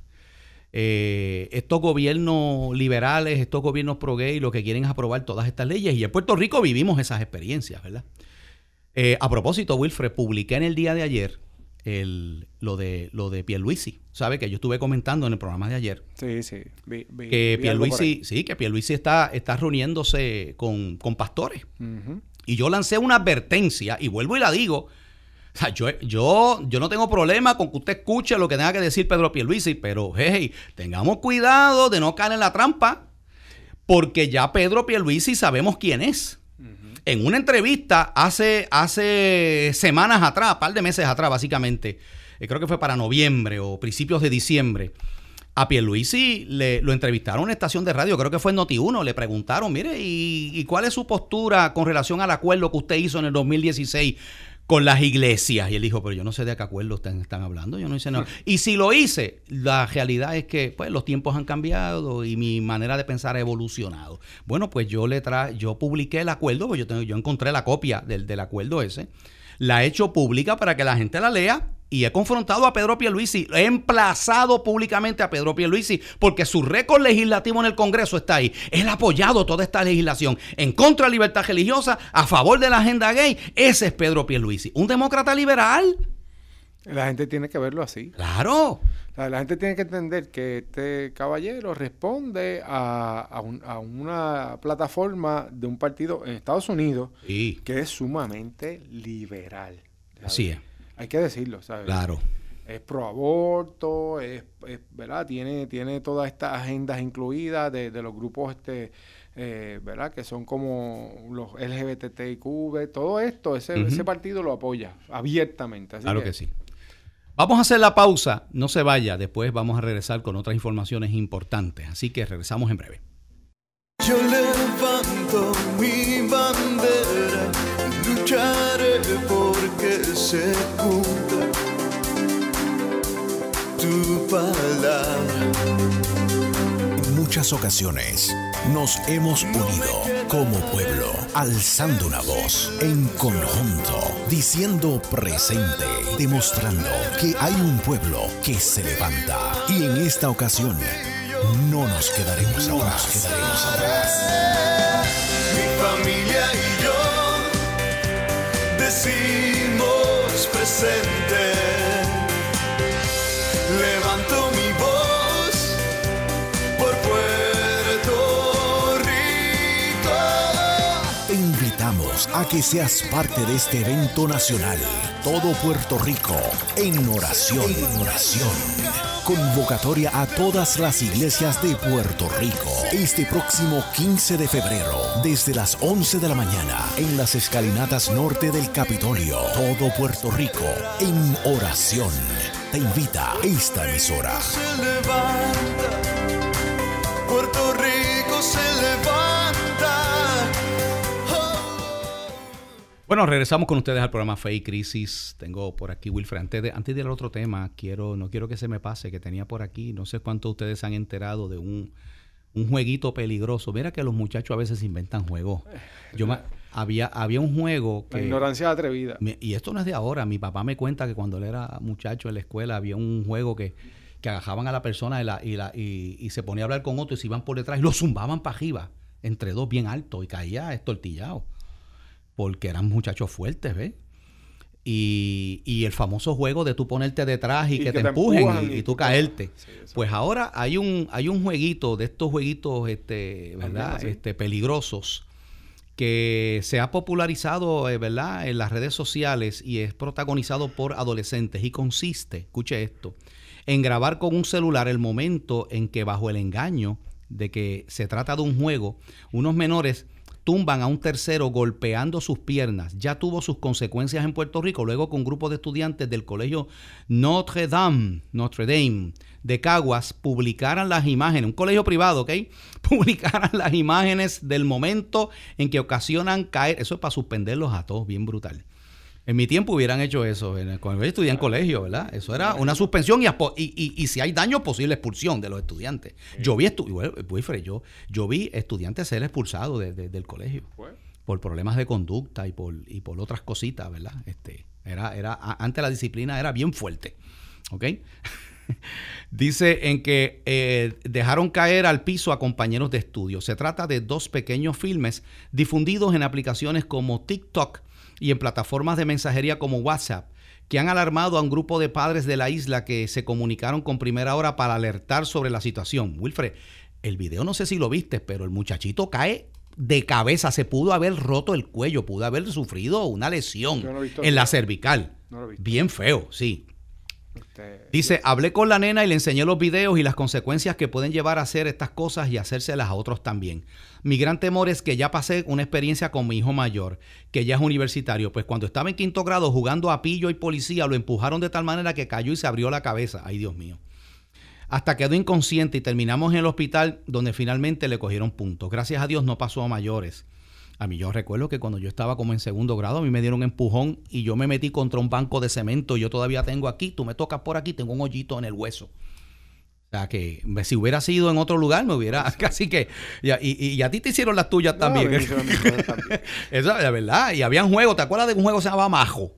S4: Eh, estos gobiernos liberales, estos gobiernos pro-gay, lo que quieren es aprobar todas estas leyes. Y en Puerto Rico vivimos esas experiencias, ¿verdad? Eh, a propósito, Wilfred, publiqué en el día de ayer el, lo de lo de Pierluisi. ¿Sabe? Que yo estuve comentando en el programa de ayer
S5: Sí, sí. Vi- vi-
S4: que
S5: vi
S4: Pierluisi, sí, que Pierluisi está, está reuniéndose con, con pastores. Y yo lancé una advertencia y vuelvo y la digo. O sea, yo, yo, yo no tengo problema con que usted escuche lo que tenga que decir Pedro Pierluisi, pero hey, tengamos cuidado de no caer en la trampa, porque ya Pedro Pierluisi sabemos quién es. En una entrevista hace, hace semanas atrás, un par de meses atrás, básicamente, eh, creo que fue para noviembre o principios de diciembre, a Pierluisi le, lo entrevistaron en una estación de radio, creo que fue en Noti1, le preguntaron, mire, ¿y, y cuál es su postura con relación al acuerdo que usted hizo en el 2016 con las iglesias? Y él dijo, pero yo no sé de qué acuerdo están, están hablando, yo no hice nada. Y si lo hice, la realidad es que pues, los tiempos han cambiado y mi manera de pensar ha evolucionado. Bueno, pues yo le tra yo publiqué el acuerdo, pues yo, tengo, yo encontré la copia del, del acuerdo ese, la he hecho pública para que la gente la lea y he confrontado a Pedro Pierluisi, he emplazado públicamente a Pedro Pierluisi porque su récord legislativo en el Congreso está ahí. Él ha apoyado toda esta legislación en contra de la libertad religiosa, a favor de la agenda gay. Ese es Pedro Pierluisi, un demócrata liberal.
S5: La gente tiene que verlo así.
S4: Claro.
S5: O sea, la gente tiene que entender que este caballero responde a, a un- a una plataforma de un partido en Estados Unidos
S4: Sí,
S5: que es sumamente liberal. ¿sabes?
S4: así es.
S5: Hay que decirlo, ¿sabes?
S4: Claro.
S5: Es pro aborto, es, es, ¿verdad? Tiene, tiene todas estas agendas incluidas de, de los grupos este eh, ¿verdad? Que son como los LGBTIQ, todo esto, ese, partido lo apoya abiertamente. Así
S4: Claro que sí. Vamos a hacer la pausa, no se vaya, después vamos a regresar con otras informaciones importantes, así que regresamos en breve.
S2: Yo levanto mi bandera, lucharé porque se cumpla tu palabra.
S3: En muchas ocasiones nos hemos unido como pueblo, alzando una voz en conjunto, diciendo presente, demostrando que hay un pueblo que se levanta. Y en esta ocasión no nos quedaremos atrás. quedaremos atrás.
S2: Mi familia y yo decimos presente.
S3: A que seas parte de este evento nacional. Todo Puerto Rico en oración. En oración. Convocatoria a todas las iglesias de Puerto Rico. Este próximo 15 de febrero, desde las 11 de la mañana, en las escalinatas norte del Capitolio. Todo Puerto Rico en oración. Te invita esta emisora.
S2: Puerto Rico se levanta.
S4: Bueno, regresamos con ustedes al programa Fe y Crisis. Tengo por aquí Wilfred. Antes de, antes de ir al otro tema, quiero, no quiero que se me pase que tenía por aquí, no sé cuántos de ustedes se han enterado de un, un jueguito peligroso. Mira que los muchachos a veces inventan juegos. Yo me- había, había un juego
S5: La
S4: que...
S5: ignorancia atrevida.
S4: Me- Y esto no es de ahora. Mi papá me cuenta que cuando él era muchacho en la escuela había un juego que, que agajaban a la persona y, la, y, la, y, y se ponía a hablar con otro y se iban por detrás y lo zumbaban para arriba, entre dos bien alto y caía estortillado. Porque eran muchachos fuertes, ¿ves? Y, y el famoso juego de tú ponerte detrás y,
S5: Y
S4: que,
S5: que
S4: te
S5: te
S4: empujen
S5: empujan
S4: y, tú caerte.
S5: Sí.
S4: Pues ahora hay un, hay un jueguito de estos jueguitos, este, ¿verdad? Este, peligrosos que se ha popularizado, eh, ¿verdad? En las redes sociales y es protagonizado por adolescentes y consiste, escuche esto, en grabar con un celular el momento en que bajo el engaño de que se trata de un juego, unos menores tumban a un tercero golpeando sus piernas. Ya tuvo sus consecuencias en Puerto Rico, luego con un grupo de estudiantes del colegio Notre Dame, Notre Dame de Caguas publicaran las imágenes, un colegio privado, ¿ok? Publicaran las imágenes del momento en que ocasionan caer, eso es para suspenderlos a todos, bien brutal. En mi tiempo hubieran hecho eso, en el- cuando yo estudié en colegio, ¿verdad? Eso era una suspensión y, aspo- y, y- y si hay daño, posible expulsión de los estudiantes. Yo vi, estu- bueno, Wilfred, yo, yo vi estudiantes ser expulsados de- de- del colegio
S5: Pues,
S4: por problemas de conducta y por, y por otras cositas, ¿verdad? Este, era, era, a- antes la disciplina era bien fuerte, ¿ok? Dice en que eh, dejaron caer al piso a compañeros de estudio. Se trata de dos pequeños filmes difundidos en aplicaciones como TikTok y en plataformas de mensajería como WhatsApp, que han alarmado a un grupo de padres de la isla que se comunicaron con primera hora para alertar sobre la situación. Wilfred, el video no sé si lo viste, pero el muchachito cae de cabeza, se pudo haber roto el cuello, pudo haber sufrido una lesión
S5: no
S4: en la cervical.
S5: No lo he visto.
S4: Bien feo, sí. Dice, hablé con la nena y le enseñé los videos y las consecuencias que pueden llevar a hacer estas cosas y hacérselas a otros también. Mi gran temor es que ya pasé una experiencia con mi hijo mayor, que ya es universitario, pues cuando estaba en quinto grado jugando a pillo y policía, lo empujaron de tal manera que cayó y se abrió la cabeza. Ay, Dios mío. Hasta quedó inconsciente y terminamos en el hospital donde finalmente le cogieron puntos. Gracias a Dios no pasó a mayores. A mí yo recuerdo que cuando yo estaba como en segundo grado, a mí me dieron un empujón y yo me metí contra un banco de cemento. Yo todavía tengo aquí, tú me tocas por aquí, tengo un hoyito en el hueso. O sea que si hubiera sido en otro lugar, me hubiera casi que. Y, a- y- y a ti te hicieron las tuyas
S5: no,
S4: también. Eso es la verdad. Y habían juegos, ¿te acuerdas de un juego que se llamaba Majo?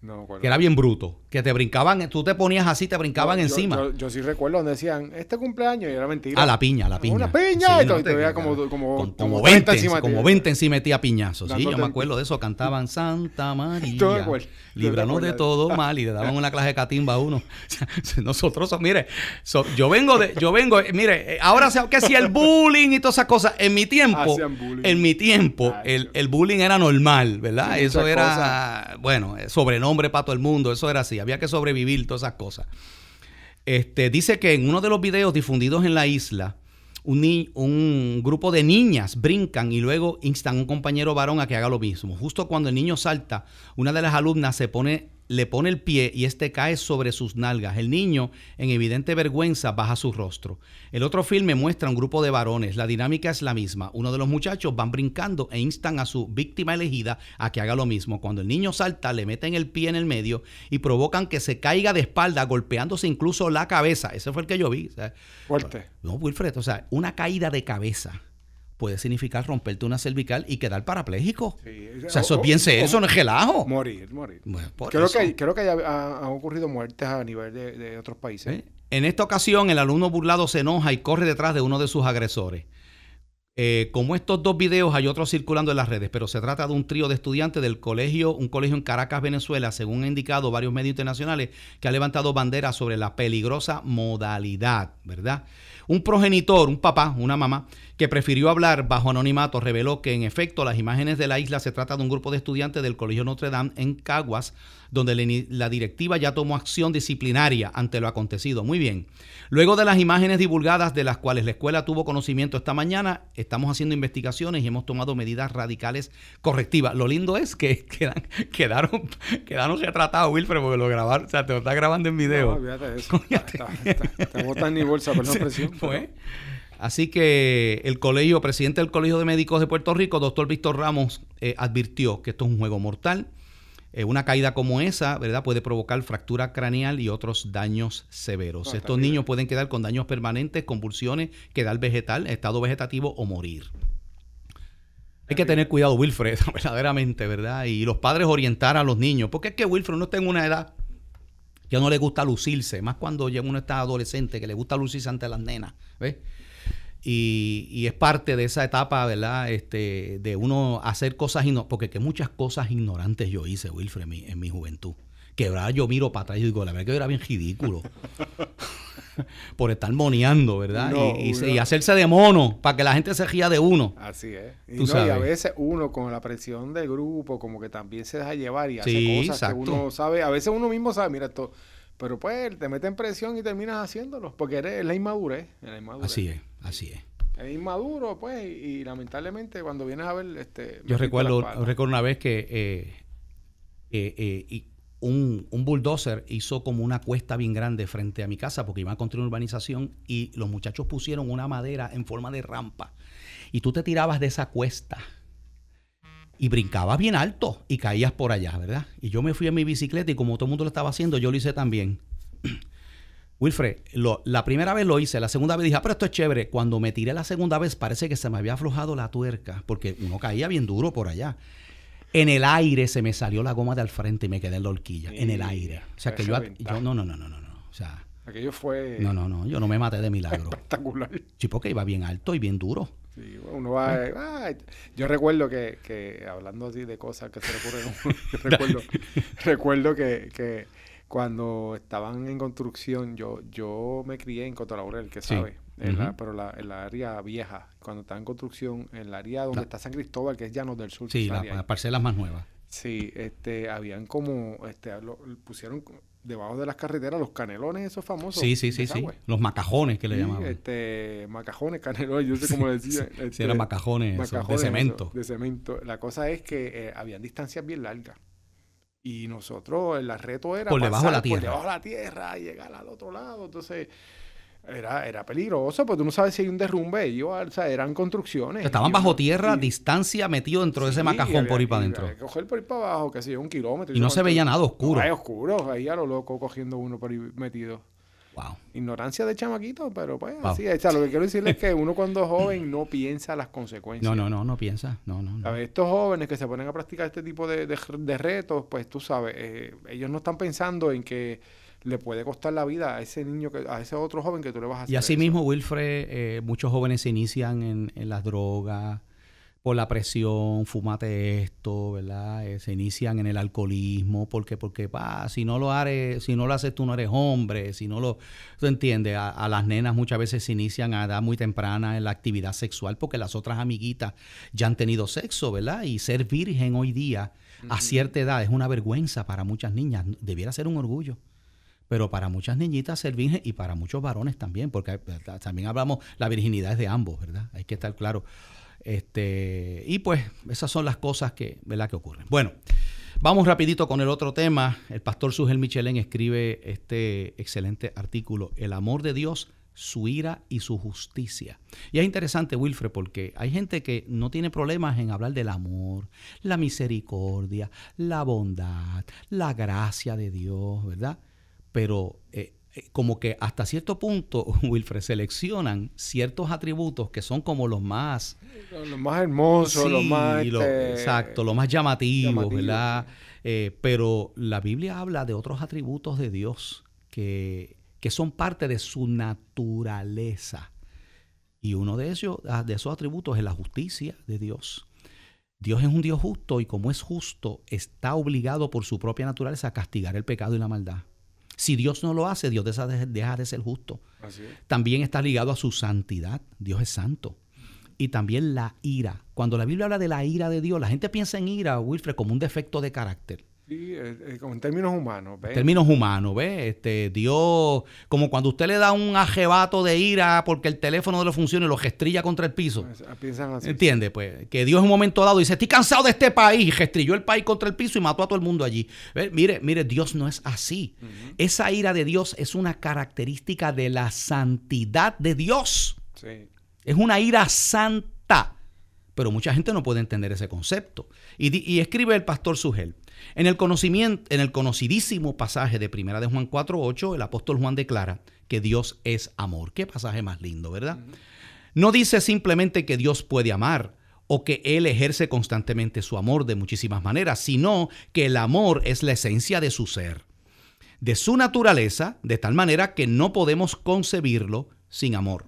S5: No.
S4: Que era bien bruto. Que te brincaban, tú te ponías así, te brincaban
S5: Yo-
S4: encima.
S5: Yo, yo sí recuerdo donde decían, este cumpleaños, y era mentira.
S4: a la piña, la piña.
S5: Una piña, y todo, y te
S4: te-
S5: veía como, como,
S4: como,
S5: como
S4: como
S5: 30
S4: 20,
S5: encima
S4: como 20 encima metía piñazos. Sí, yo me acuerdo de eso. Cantaban Santa María. Líbranos de todo mal y le daban una clase de catimba a uno. Nosotros, so- mire, so- yo vengo de, yo vengo, mire, ahora sea que si el bullying y todas esas cosas, en mi tiempo, en mi tiempo,
S5: Ay,
S4: el, el bullying era normal, ¿verdad?
S5: Sí,
S4: eso era, bueno, eh, sobrenombre para todo el mundo, eso era así, había que sobrevivir todas esas cosas. Este, dice que en uno de los videos difundidos en la isla, un, ni- un grupo de niñas brincan y luego instan a un compañero varón a que haga lo mismo. Justo cuando el niño salta, una de las alumnas se pone, le pone el pie y este cae sobre sus nalgas. El niño, en evidente vergüenza, baja su rostro. El otro filme muestra un grupo de varones. La dinámica es la misma. Uno de los muchachos van brincando e instan a su víctima elegida a que haga lo mismo. Cuando el niño salta, le meten el pie en el medio y provocan que se caiga de espalda, golpeándose incluso la cabeza. Ese fue el que yo vi. o sea,
S5: Fuerte.
S4: no, Wilfred, o sea, una caída de cabeza puede significar romperte una cervical y quedar parapléjico.
S5: Sí.
S4: O sea, eso es bien serio, eso no es relajo.
S5: Morir, morir.
S4: Bueno,
S5: creo,
S4: eso.
S5: que, creo que ya ha- han ocurrido muertes a nivel de, de otros países.
S4: ¿Eh? En esta ocasión, el alumno burlado se enoja y corre detrás de uno de sus agresores. Eh, como estos dos videos, hay otros circulando en las redes, pero se trata de un trío de estudiantes del colegio, un colegio en Caracas, Venezuela, según han indicado varios medios internacionales, que ha levantado banderas sobre la peligrosa modalidad, ¿verdad? Un progenitor, un papá, una mamá, que prefirió hablar bajo anonimato, reveló que en efecto las imágenes de la isla se trata de un grupo de estudiantes del Colegio Notre Dame en Caguas, donde la directiva ya tomó acción disciplinaria ante lo acontecido. Muy bien. Luego de las imágenes divulgadas de las cuales la escuela tuvo conocimiento esta mañana, estamos haciendo investigaciones y hemos tomado medidas radicales correctivas. Lo lindo es que quedan- quedaron, quedaron retratados, Wilfred, porque lo grabaron, o sea, te lo está grabando en
S5: No,
S4: video.
S5: olvídate de eso. Está- está- Te botan ni bolsa, perdón,
S4: Sí,
S5: presión.
S4: fue. Así que el colegio, presidente del Colegio de Médicos de Puerto Rico, doctor Víctor Ramos, eh, advirtió que esto es un juego mortal. Eh, una caída como esa, ¿verdad? Puede provocar fractura craneal y otros daños severos. Estos
S5: bien.
S4: niños pueden quedar con daños permanentes, convulsiones, quedar vegetal, estado vegetativo o morir. Hay que tener cuidado, Wilfred, verdaderamente, ¿verdad? Y los padres orientar a los niños. Porque es que Wilfred no está en una edad que no le gusta lucirse, más cuando ya uno está adolescente, que le gusta lucirse ante las nenas, ¿ves? Y, y es parte de esa etapa, ¿verdad? Este, de uno hacer cosas, porque que muchas cosas ignorantes yo hice, Wilfred, en mi, en mi juventud. Que ahora yo miro para atrás y digo, la verdad que yo era bien ridículo. Por estar moneando, ¿verdad?
S5: No,
S4: y, hacerse de mono, para que la gente se ría de uno.
S5: Así es. Y,
S4: Tú
S5: no, y a
S4: sabes.
S5: veces uno con la presión del grupo, como que también se deja llevar y hace
S4: Sí,
S5: cosas
S4: exacto.
S5: que uno sabe. A veces uno mismo sabe, mira esto. Pero pues te meten presión y terminas haciéndolo. Porque eres la inmadurez. la inmadurez.
S4: Así es, así es.
S5: Es inmaduro, pues. Y, y lamentablemente cuando vienes a ver. este
S4: Yo recuerdo, recuerdo una vez que eh, eh, eh, y un, un bulldozer hizo como una cuesta bien grande frente a mi casa porque iba a construir una urbanización y los muchachos pusieron una madera en forma de rampa y tú te tirabas de esa cuesta y brincabas bien alto y caías por allá, ¿verdad? Y yo me fui en mi bicicleta y como todo el mundo lo estaba haciendo, yo lo hice también. Wilfred, lo- la primera vez lo hice, la segunda vez dije, ah, pero esto es chévere. Cuando me tiré la segunda vez parece que se me había aflojado la tuerca, porque uno caía bien duro por allá. En el aire se me salió la goma de al frente y me quedé en la horquilla, en el aire. O sea que yo, yo no, no, no, no, no, no. O sea,
S5: Aquello fue
S4: no, no, no, yo no me maté de milagro.
S5: espectacular.
S4: Sí, porque iba bien alto y bien duro.
S5: Sí, uno va, yo recuerdo que, que, hablando así de cosas que se le ocurren, recuerdo, recuerdo que, que cuando estaban en construcción, yo, yo me crié en Coto Laurel, que
S4: Sí.
S5: sabe, en la- pero la, en la área vieja, cuando estaba en construcción, en el área donde
S4: La-
S5: está San Cristóbal, que es Llanos del Sur.
S4: Sí, la- las parcelas más nuevas.
S5: Sí, este, habían como, este, lo- pusieron debajo de las carreteras los canelones esos famosos.
S4: Sí, sí, sí. Los macajones que le
S5: Sí,
S4: llamaban.
S5: este, macajones, canelones, yo sé cómo le decía.
S4: Sí,
S5: este,
S4: eran macajones, esos, de
S5: macajones,
S4: cemento.
S5: eso, de cemento. La cosa es que eh, habían distancias bien largas. Y nosotros, el reto era
S4: Por debajo de la tierra.
S5: Por debajo de la tierra y llegar al otro lado. Entonces, era, era peligroso, porque tú no sabes si hay un derrumbe. Y, o sea, eran construcciones.
S4: Estaban bajo tierra,
S5: y-
S4: distancia, metido dentro de ese macajón
S5: había-
S4: por ahí para adentro.
S5: coger por ahí para abajo, que sé yo, un kilómetro.
S4: Y no se veía nada oscuro.
S5: No, es oscuro, ahí a lo loco cogiendo uno por ahí metido.
S4: Wow.
S5: Ignorancia de chamaquito, pero pues
S4: Wow.
S5: así es. O sea, lo que quiero decirles es que uno cuando es joven no piensa las consecuencias.
S4: No, no, no, no piensa. No, no, no.
S5: A ver, estos jóvenes que se ponen a practicar este tipo de, de- de retos, pues tú sabes, eh, ellos no están pensando en que le puede costar la vida a ese niño, que, a ese otro joven que tú le vas a hacer.
S4: Y así mismo, Wilfred, eh, muchos jóvenes se inician en, en las drogas, por la presión, fumate esto, ¿verdad? Eh, se inician en el alcoholismo, porque, porque pa, si no lo haces, si no lo haces tú no eres hombre, si no lo, tú entiendes, a, a las nenas muchas veces se inician a edad muy temprana en la actividad sexual porque las otras amiguitas ya han tenido sexo, ¿verdad? Y ser virgen hoy día a cierta edad es una vergüenza para muchas niñas, debiera ser un orgullo. Pero para muchas niñitas ser virgen y para muchos varones también, porque también hablamos, la virginidad es de ambos, ¿verdad? Hay que estar claro. Este, y pues esas son las cosas que, ¿verdad? que ocurren. Bueno, vamos rapidito con el otro tema. El pastor Sugel Michelén escribe este excelente artículo, El amor de Dios, su ira y su justicia. Y es interesante, Wilfred, porque hay gente que no tiene problemas en hablar del amor, la misericordia, la bondad, la gracia de Dios, ¿verdad? Pero eh, como que hasta cierto punto, Wilfred, seleccionan ciertos atributos que son como los más...
S5: Lo más hermoso, lo
S4: Sí,
S5: más...
S4: lo-
S5: este,
S4: exacto, lo más llamativos,
S5: llamativo,
S4: ¿verdad? Eh, pero la Biblia habla de otros atributos de Dios que, que son parte de su naturaleza. Y uno de ah, de esos atributos es la justicia de Dios. Dios es un Dios justo y como es justo, está obligado por su propia naturaleza a castigar el pecado y la maldad. Si Dios no lo hace, Dios deja de, deja de ser justo.
S5: Así es.
S4: También está ligado a su santidad. Dios es santo. Y también la ira. Cuando la Biblia habla de la ira de Dios, la gente piensa en ira, Wilfred, como un defecto de carácter.
S5: Sí, eh, eh, en términos humanos, ¿ves?
S4: En términos humanos, ¿ves? Este, Dios, como cuando usted le da un ajebato de ira porque el teléfono no le funciona y lo gestrilla contra el piso.
S5: Pues, Piensan así.
S4: ¿Entiende? Pues que Dios en un momento dado dice, estoy cansado de este país, y gestrilló el país contra el piso y mató a todo el mundo allí. Mire, mire, Dios no es así. Esa ira de Dios es una característica de la santidad de Dios.
S5: Sí.
S4: Es una ira santa. Pero mucha gente no puede entender ese concepto. Y, y escribe el pastor Sugel. En el conocimiento, en el conocidísimo pasaje de Primera de Juan 4.8, el apóstol Juan declara que Dios es amor. Qué pasaje más lindo, ¿verdad? No dice simplemente que Dios puede amar o que Él ejerce constantemente su amor de muchísimas maneras, sino que el amor es la esencia de su ser, de su naturaleza, de tal manera que no podemos concebirlo sin amor.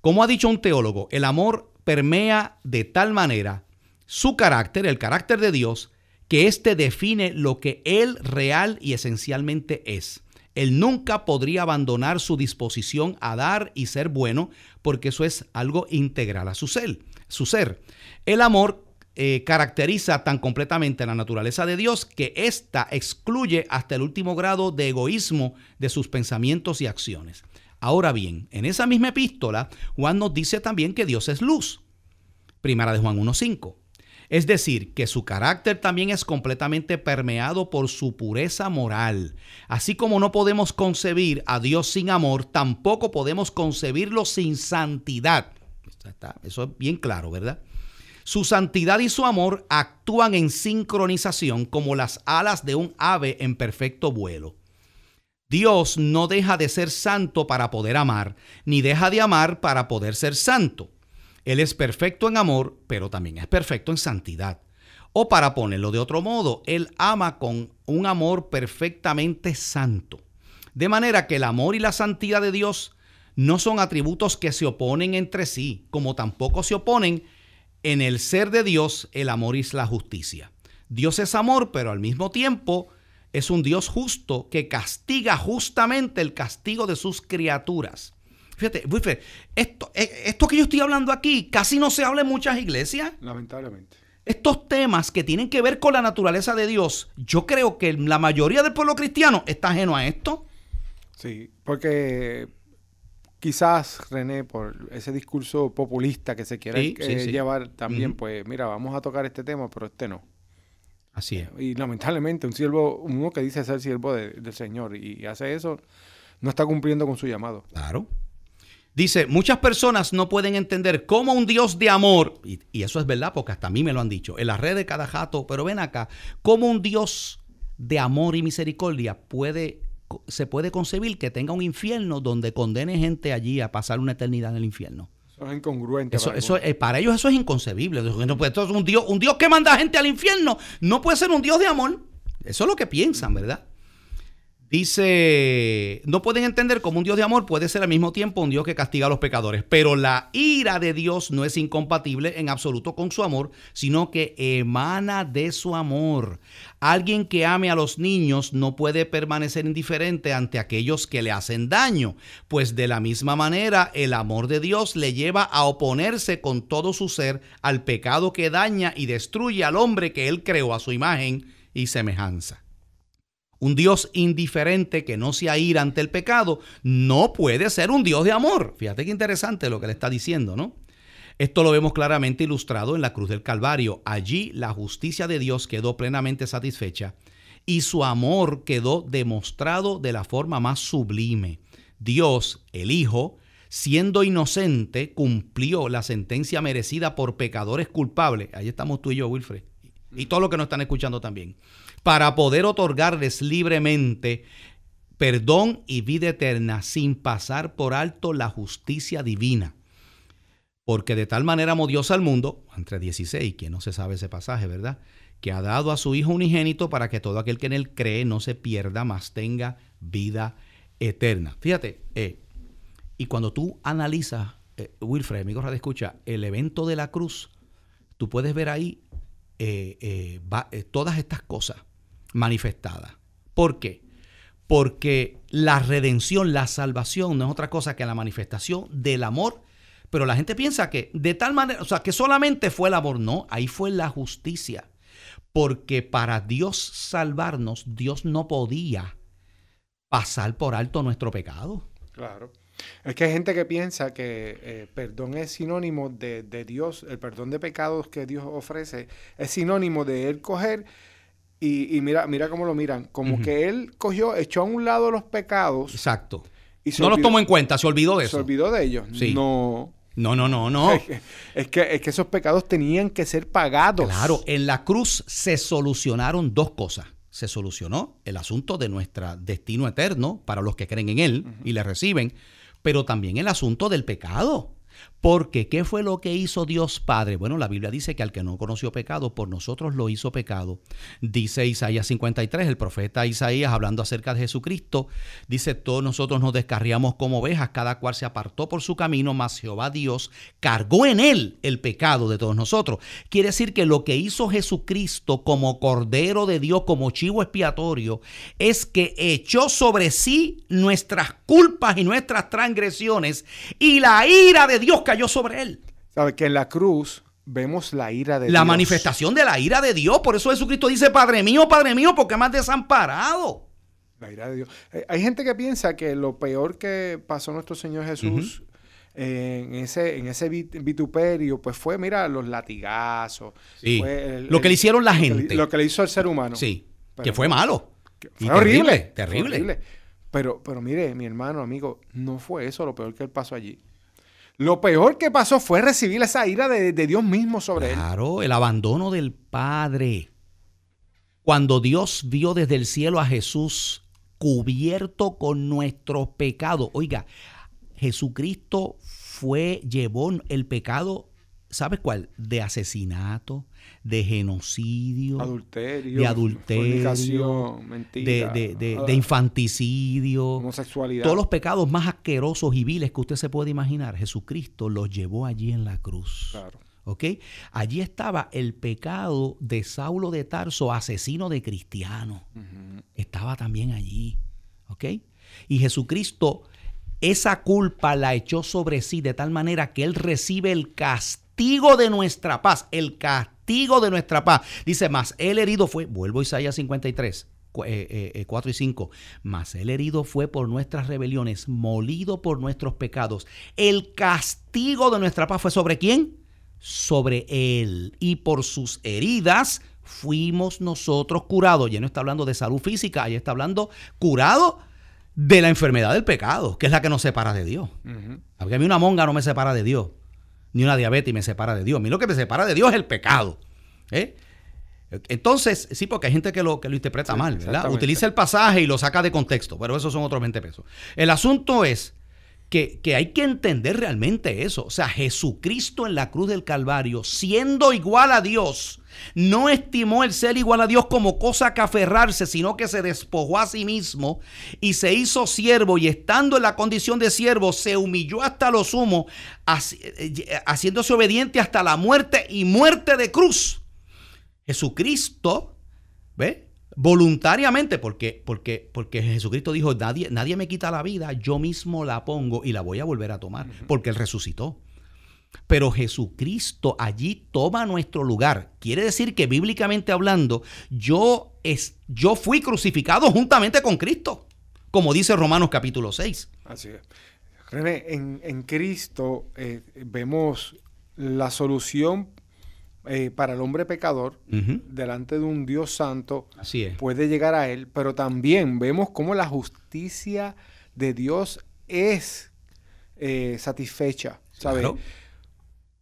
S4: Como ha dicho un teólogo, el amor permea de tal manera su carácter, el carácter de Dios, que éste define lo que Él real y esencialmente es. Él nunca podría abandonar su disposición a dar y ser bueno, porque eso es algo integral a su ser. Su ser. El amor eh, caracteriza tan completamente la naturaleza de Dios que ésta excluye hasta el último grado de egoísmo de sus pensamientos y acciones. Ahora bien, en esa misma epístola, Juan nos dice también que Dios es luz. Primera de Juan 1.5. Es decir, que su carácter también es completamente permeado por su pureza moral. Así como no podemos concebir a Dios sin amor, tampoco podemos concebirlo sin santidad. Eso es bien claro, ¿verdad? Su santidad y su amor actúan en sincronización como las alas de un ave en perfecto vuelo. Dios no deja de ser santo para poder amar, ni deja de amar para poder ser santo. Él es perfecto en amor, pero también es perfecto en santidad. O para ponerlo de otro modo, Él ama con un amor perfectamente santo. De manera que el amor y la santidad de Dios no son atributos que se oponen entre sí, como tampoco se oponen en el ser de Dios el amor y la justicia. Dios es amor, pero al mismo tiempo es un Dios justo que castiga justamente el castigo de sus criaturas. Fíjate, Wilfred, esto, eh, esto que yo estoy hablando aquí casi no se habla en muchas iglesias.
S5: Lamentablemente.
S4: Estos temas que tienen que ver con la naturaleza de Dios, yo creo que la mayoría del pueblo cristiano está ajeno a esto.
S5: Sí, porque quizás, René, por ese discurso populista que se quiere
S4: Sí,
S5: eh,
S4: sí.
S5: llevar también, pues mira, vamos a tocar este tema, pero este no.
S4: Así es.
S5: Y lamentablemente, un siervo, uno que dice ser siervo de- del Señor y hace eso, no está cumpliendo con su llamado.
S4: Claro. Dice, muchas personas no pueden entender cómo un Dios de amor, y, y eso es verdad porque hasta a mí me lo han dicho, en la red de cada jato, pero ven acá, cómo un Dios de amor y misericordia puede se puede concebir que tenga un infierno donde condene gente allí a pasar una eternidad en el infierno.
S5: Eso es incongruente.
S4: Eso,
S5: para
S4: eso,
S5: algunos.
S4: eh, para ellos eso es inconcebible. Entonces, un, Dios, un Dios que manda gente al infierno no puede ser un Dios de amor. Eso es lo que piensan, ¿verdad? Dice, no pueden entender cómo un Dios de amor puede ser al mismo tiempo un Dios que castiga a los pecadores, pero la ira de Dios no es incompatible en absoluto con su amor, sino que emana de su amor. Alguien que ame a los niños no puede permanecer indiferente ante aquellos que le hacen daño, pues de la misma manera el amor de Dios le lleva a oponerse con todo su ser al pecado que daña y destruye al hombre que él creó a su imagen y semejanza. Un Dios indiferente que no se aira ante el pecado no puede ser un Dios de amor. Fíjate qué interesante lo que le está diciendo, ¿no? Esto lo vemos claramente ilustrado en la cruz del Calvario. Allí la justicia de Dios quedó plenamente satisfecha y su amor quedó demostrado de la forma más sublime. Dios, el Hijo, siendo inocente, cumplió la sentencia merecida por pecadores culpables. Ahí estamos tú y yo, Wilfred. Y todos los que nos están escuchando también. Para poder otorgarles libremente perdón y vida eterna sin pasar por alto la justicia divina. Porque de tal manera amó Dios al mundo, entre 16, que no se sabe ese pasaje, ¿verdad? Que ha dado a su Hijo unigénito para que todo aquel que en él cree no se pierda, mas tenga vida eterna. Fíjate, eh, y cuando tú analizas, eh, Wilfred, amigo Radio Escucha, el evento de la cruz, tú puedes ver ahí eh, eh, va- todas estas cosas manifestadas. ¿Por qué? Porque la redención, la salvación no es otra cosa que la manifestación del amor. Pero la gente piensa que de tal manera, o sea, que solamente fue el amor. No, ahí fue la justicia. Porque para Dios salvarnos, Dios no podía pasar por alto nuestro pecado.
S5: Claro. Es que hay gente que piensa que eh, perdón es sinónimo de, de Dios, el perdón de pecados que Dios ofrece es sinónimo de Él coger y, y mira, mira cómo lo miran, como que Él cogió, echó a un lado los pecados
S4: Exacto.
S5: y se
S4: No los tomó en cuenta, se olvidó de
S5: se
S4: eso.
S5: olvidó de ellos.
S4: Sí.
S5: No.
S4: No, no, no, no.
S5: Es, que, es, que, es que esos pecados tenían que ser pagados.
S4: Claro, en la cruz se solucionaron dos cosas. Se solucionó el asunto de nuestro destino eterno para los que creen en Él y le reciben, pero también el asunto del pecado. Porque, ¿qué fue lo que hizo Dios Padre? Bueno, la Biblia dice que al que no conoció pecado, por nosotros lo hizo pecado. Dice Isaías 53, el profeta Isaías, hablando acerca de Jesucristo, dice, todos nosotros nos descarriamos como ovejas, cada cual se apartó por su camino, mas Jehová Dios cargó en él el pecado de todos nosotros. Quiere decir que lo que hizo Jesucristo como Cordero de Dios, como chivo expiatorio, es que echó sobre sí nuestras culpas y nuestras transgresiones y la ira de Dios cayó sobre él.
S5: ¿Sabes? Que en la cruz vemos la ira de
S4: La
S5: Dios.
S4: manifestación de la ira de Dios. Por eso Jesucristo dice, Padre mío, Padre mío, porque me has desamparado.
S5: La ira de Dios. Eh, hay gente que piensa que lo peor que pasó nuestro Señor Jesús eh, en ese, en ese vit- vituperio, pues fue, mira, los latigazos.
S4: Sí.
S5: fue el-
S4: Lo que le hicieron la
S5: lo que le-
S4: gente.
S5: Lo que le hizo al ser humano.
S4: Sí,
S5: Pero
S4: que fue malo.
S5: Que Fue horrible.
S4: terrible, terrible.
S5: Pero, pero mire, mi hermano, amigo, no fue eso lo peor que él pasó allí. Lo peor que pasó fue recibir esa ira de, Dios mismo sobre él.
S4: Claro, el abandono del Padre. Cuando Dios vio desde el cielo a Jesús cubierto con nuestros pecados. Oiga, Jesucristo fue, llevó el pecado, ¿sabes cuál? De asesinato, de genocidio,
S5: Adulterio,
S4: de adulterio, de,
S5: mentira,
S4: de- de- de infanticidio.
S5: homosexualidad.
S4: Todos los pecados más asquerosos y viles que usted se puede imaginar, Jesucristo los llevó allí en la cruz.
S5: Claro.
S4: ¿Ok? Allí estaba el pecado de Saulo de Tarso, asesino de cristianos. Estaba también allí. ¿Ok? Y Jesucristo esa culpa la echó sobre sí de tal manera que Él recibe el castigo de nuestra paz. El castigo de nuestra paz. Dice, más el herido fue, vuelvo a Isaías 53. cu- eh, eh, eh, 4 y 5. Mas el herido fue por nuestras rebeliones, molido por nuestros pecados. El castigo de nuestra paz fue sobre quién? Sobre él. Y por sus heridas fuimos nosotros curados. Ya no está hablando de salud física, ahí está hablando curado de la enfermedad del pecado, que es la que nos separa de Dios. Porque a mí una monga no me separa de Dios, ni una diabetes me separa de Dios. A mí lo que me separa de Dios es el pecado. ¿eh? Entonces, sí, porque hay gente que lo, que lo interpreta
S5: Sí,
S4: mal, ¿verdad? Utiliza el pasaje y lo saca de contexto, pero esos son otros 20 pesos. El asunto es que, hay que entender realmente eso. O sea, Jesucristo en la cruz del Calvario, siendo igual a Dios, no estimó el ser igual a Dios como cosa que aferrarse, sino que se despojó a sí mismo y se hizo siervo y estando en la condición de siervo, se humilló hasta lo sumo, eh, haciéndose obediente hasta la muerte y muerte de cruz. Jesucristo, ¿ve? Voluntariamente, porque, porque, porque Jesucristo dijo, nadie, nadie me quita la vida, yo mismo la pongo y la voy a volver a tomar, porque Él resucitó. Pero Jesucristo allí toma nuestro lugar. Quiere decir que bíblicamente hablando, yo, es, yo fui crucificado juntamente con Cristo, como dice Romanos capítulo 6.
S5: Así es. René, en, en Cristo eh, vemos la solución eh, para el hombre pecador delante de un Dios santo
S4: Así es.
S5: puede llegar a él, pero también vemos cómo la justicia de Dios es eh, satisfecha. ¿sabe?
S4: Claro.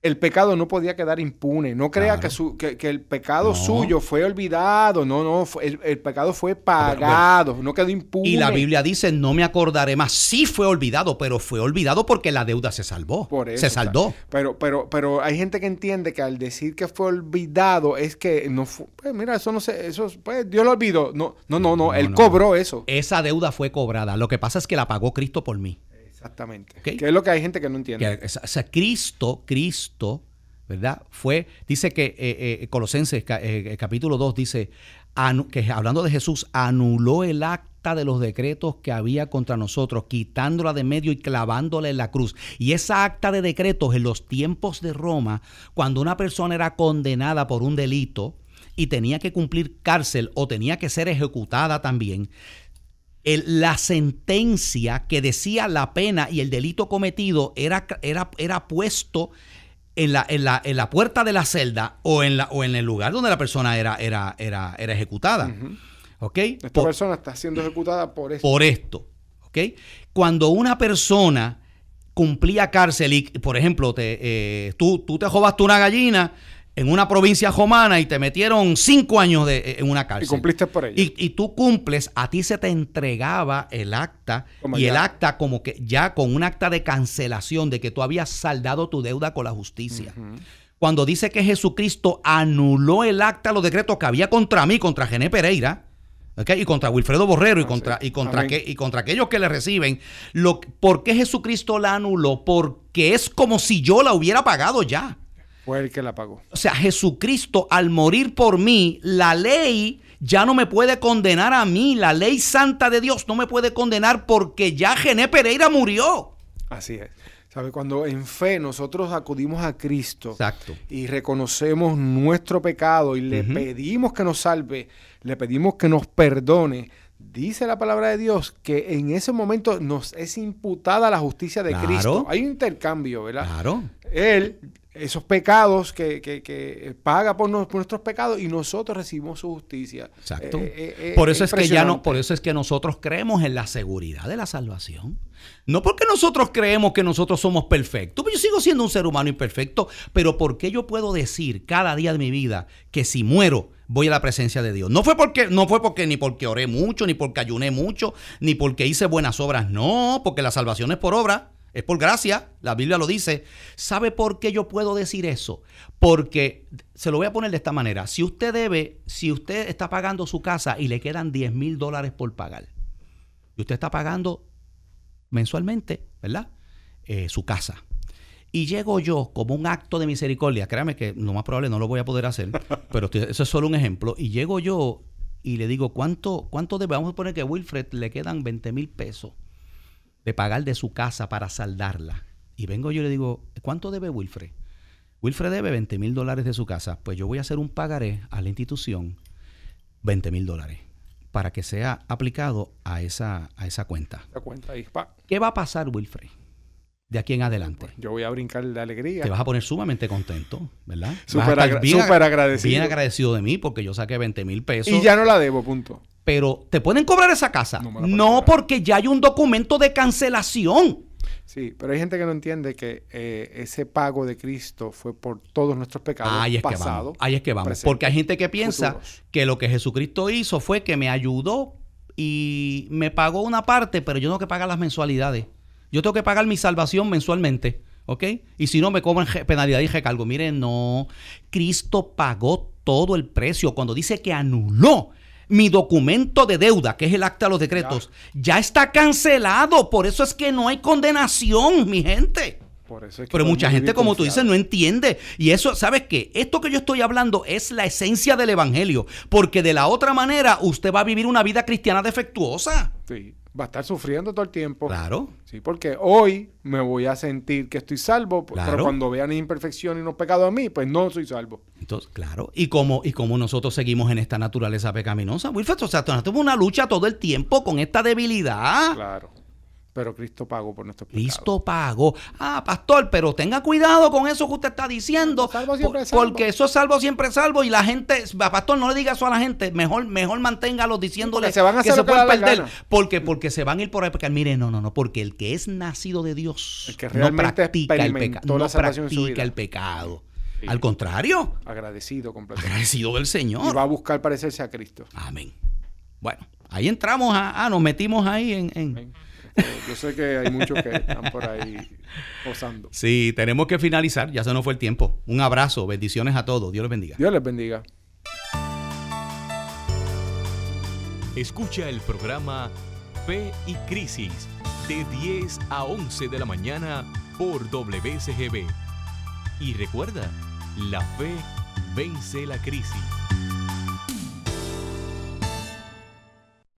S5: El pecado no podía quedar impune. No crea
S4: Claro.
S5: que, su- que- que el pecado
S4: No.
S5: suyo fue olvidado. No, no. fue- el, el pecado fue pagado. No quedó impune.
S4: Y la Biblia dice, no me acordaré más. Sí fue olvidado, pero fue olvidado porque la deuda se salvó.
S5: Por eso,
S4: se saldó.
S5: pero, pero, pero hay gente que entiende que al decir que fue olvidado es que no fue. Pues mira, eso no sé. Eso, pues Dios lo olvidó. No, no, no, no.
S4: No,
S5: él
S4: no.
S5: cobró eso.
S4: Esa deuda fue cobrada. Lo que pasa es que la pagó Cristo por mí.
S5: Exactamente.
S4: Ok.
S5: Que es lo que hay gente que no entiende.
S4: Que, o sea, Cristo, Cristo, ¿verdad? Fue, dice que eh, eh, Colosenses eh, capítulo 2 dice, anu- que hablando de Jesús, anuló el acta de los decretos que había contra nosotros, quitándola de medio y clavándola en la cruz. Y esa acta de decretos en los tiempos de Roma, cuando una persona era condenada por un delito y tenía que cumplir cárcel o tenía que ser ejecutada también, el- la sentencia que decía la pena y el delito cometido era, era, era puesto en la, en, la, en la puerta de la celda o en, la, o en el lugar donde la persona era, era, era, era ejecutada. ¿Ok?
S5: Esta
S4: Por-
S5: persona está siendo ejecutada por eso.
S4: por esto. ¿Ok? Cuando una persona cumplía cárcel y, por ejemplo, te, eh, tú, tú te jobaste una gallina en una provincia romana y te metieron cinco años de, eh, en una cárcel.
S5: y cumpliste por ella.
S4: Y, y tú cumples, a ti se te entregaba el acta
S5: Como
S4: y el acta como que ya con un acta de cancelación de que tú habías saldado tu deuda con la justicia. Cuando dice que Jesucristo anuló el acta, los decretos que había contra mí, contra Gené Pereira, y contra Wilfredo Borrero, y
S5: Ah,
S4: contra,
S5: sí.
S4: y, contra que- y contra aquellos que le reciben, lo, ¿por qué Jesucristo la anuló? Porque es como si yo la hubiera pagado ya.
S5: Fue el que la pagó.
S4: O sea, Jesucristo al morir por mí, la ley ya no me puede condenar a mí. La ley santa de Dios no me puede condenar porque ya Gené Pereira murió.
S5: Así es. ¿Sabe? Cuando en fe nosotros acudimos a Cristo
S4: Exacto.
S5: y reconocemos nuestro pecado y le pedimos que nos salve, le pedimos que nos perdone, dice la palabra de Dios que en ese momento nos es imputada la justicia de
S4: Claro.
S5: Cristo. Hay un intercambio, ¿verdad?
S4: Claro.
S5: Él, esos pecados que, que- que paga por, nos- por nuestros pecados y nosotros recibimos su justicia.
S4: Exacto.
S5: Eh, eh, eh,
S4: por eso es que ya no, por eso es que nosotros creemos en la seguridad de la salvación. No porque nosotros creemos que nosotros somos perfectos, pues yo sigo siendo un ser humano imperfecto, pero porque yo puedo decir cada día de mi vida que si muero voy a la presencia de Dios. No fue porque no fue porque ni porque oré mucho, ni porque ayuné mucho, ni porque hice buenas obras, no, porque la salvación es por obra. Es por gracia, la Biblia lo dice. ¿Sabe por qué yo puedo decir eso? Porque, se lo voy a poner de esta manera, si usted debe, si usted está pagando su casa y le quedan 10 mil dólares por pagar, y usted está pagando mensualmente, ¿verdad? Eh, su casa. Y llego yo como un acto de misericordia, créame que lo más probable no lo voy a poder hacer, pero estoy- eso es solo un ejemplo, y llego yo y le digo, ¿cuánto, cuánto debe? Vamos a poner que a Wilfred le quedan 20 mil pesos de pagar de su casa para saldarla. Y vengo yo y le digo, ¿cuánto debe Wilfred? Wilfred debe 20 mil dólares de su casa. Pues yo voy a hacer un pagaré a la institución 20 mil dólares para que sea aplicado a esa, a esa cuenta.
S5: Da cuenta ahí.
S4: ¿Qué va a pasar, Wilfred? De aquí en adelante.
S5: Yo voy a brincar de alegría.
S4: Te vas a poner sumamente contento, ¿verdad?
S5: Súper agra- agradecido.
S4: Bien agradecido de mí porque yo saqué 20 mil pesos.
S5: Y ya no la debo, punto.
S4: Pero te pueden cobrar esa casa.
S5: No
S4: porque ya hay un documento de cancelación.
S5: Sí, pero hay gente que no entiende que eh, ese pago de Cristo fue por todos nuestros pecados
S4: Ahí es que
S5: pasado,
S4: vamos. Ahí es que vamos.
S5: presente,
S4: Porque hay gente que piensa
S5: futuros.
S4: que lo que Jesucristo hizo fue que me ayudó y me pagó una parte, pero yo no que pagar las mensualidades. Yo tengo que pagar mi salvación mensualmente. ¿Ok? Y si no, me cobran penalidad y recargo. Miren, no. Cristo pagó todo el precio. Cuando dice que anuló mi documento de deuda, que es el acta de los decretos, ya está cancelado. Por eso es que no hay condenación, mi gente.
S5: Por eso es que
S4: Pero mucha gente, como tú dices, no entiende. Y eso, ¿sabes qué? Esto que yo estoy hablando es la esencia del Evangelio. Porque de la otra manera, usted va a vivir una vida cristiana defectuosa.
S5: Sí, va a estar sufriendo todo el tiempo.
S4: Claro.
S5: Sí, porque hoy me voy a sentir que estoy salvo,
S4: Claro.
S5: pero cuando vean imperfecciones y no pecados a mí, pues no soy salvo.
S4: Entonces, claro. Y como, y como nosotros seguimos en esta naturaleza pecaminosa, Wilfred, o sea, nosotros una lucha todo el tiempo con esta debilidad.
S5: Claro. Pero Cristo pagó por nuestros pecados.
S4: Cristo pagó. Ah, pastor, pero tenga cuidado con eso que usted está diciendo.
S5: Salvo siempre
S4: por-
S5: salvo.
S4: Porque eso es salvo siempre salvo. Y la gente, pastor, no le diga eso a la gente. Mejor, mejor manténgalo diciéndole
S5: porque se van a
S4: que se pueden perder. Porque, porque se van a ir por ahí a pecar. Mire, no, no, no. Porque el que es nacido de Dios
S5: El que
S4: no
S5: realmente
S4: practica el
S5: la
S4: No
S5: salvación en su
S4: practica
S5: vida.
S4: el pecado.
S5: Sí.
S4: Al contrario,
S5: Agradecido completamente.
S4: agradecido del
S5: Y
S4: Señor.
S5: va a buscar parecerse a Cristo.
S4: Amén. Bueno, ahí entramos a, ah, nos metimos ahí en- en,
S5: Amén. Yo sé que hay muchos que están por ahí posando.
S4: Sí, tenemos que finalizar, ya se nos fue el tiempo. Un abrazo, bendiciones a todos, Dios les bendiga.
S5: Dios les bendiga.
S1: Escucha el programa Fe y Crisis de 10 a 11 de la mañana por WCGB. Y recuerda, la fe vence la crisis.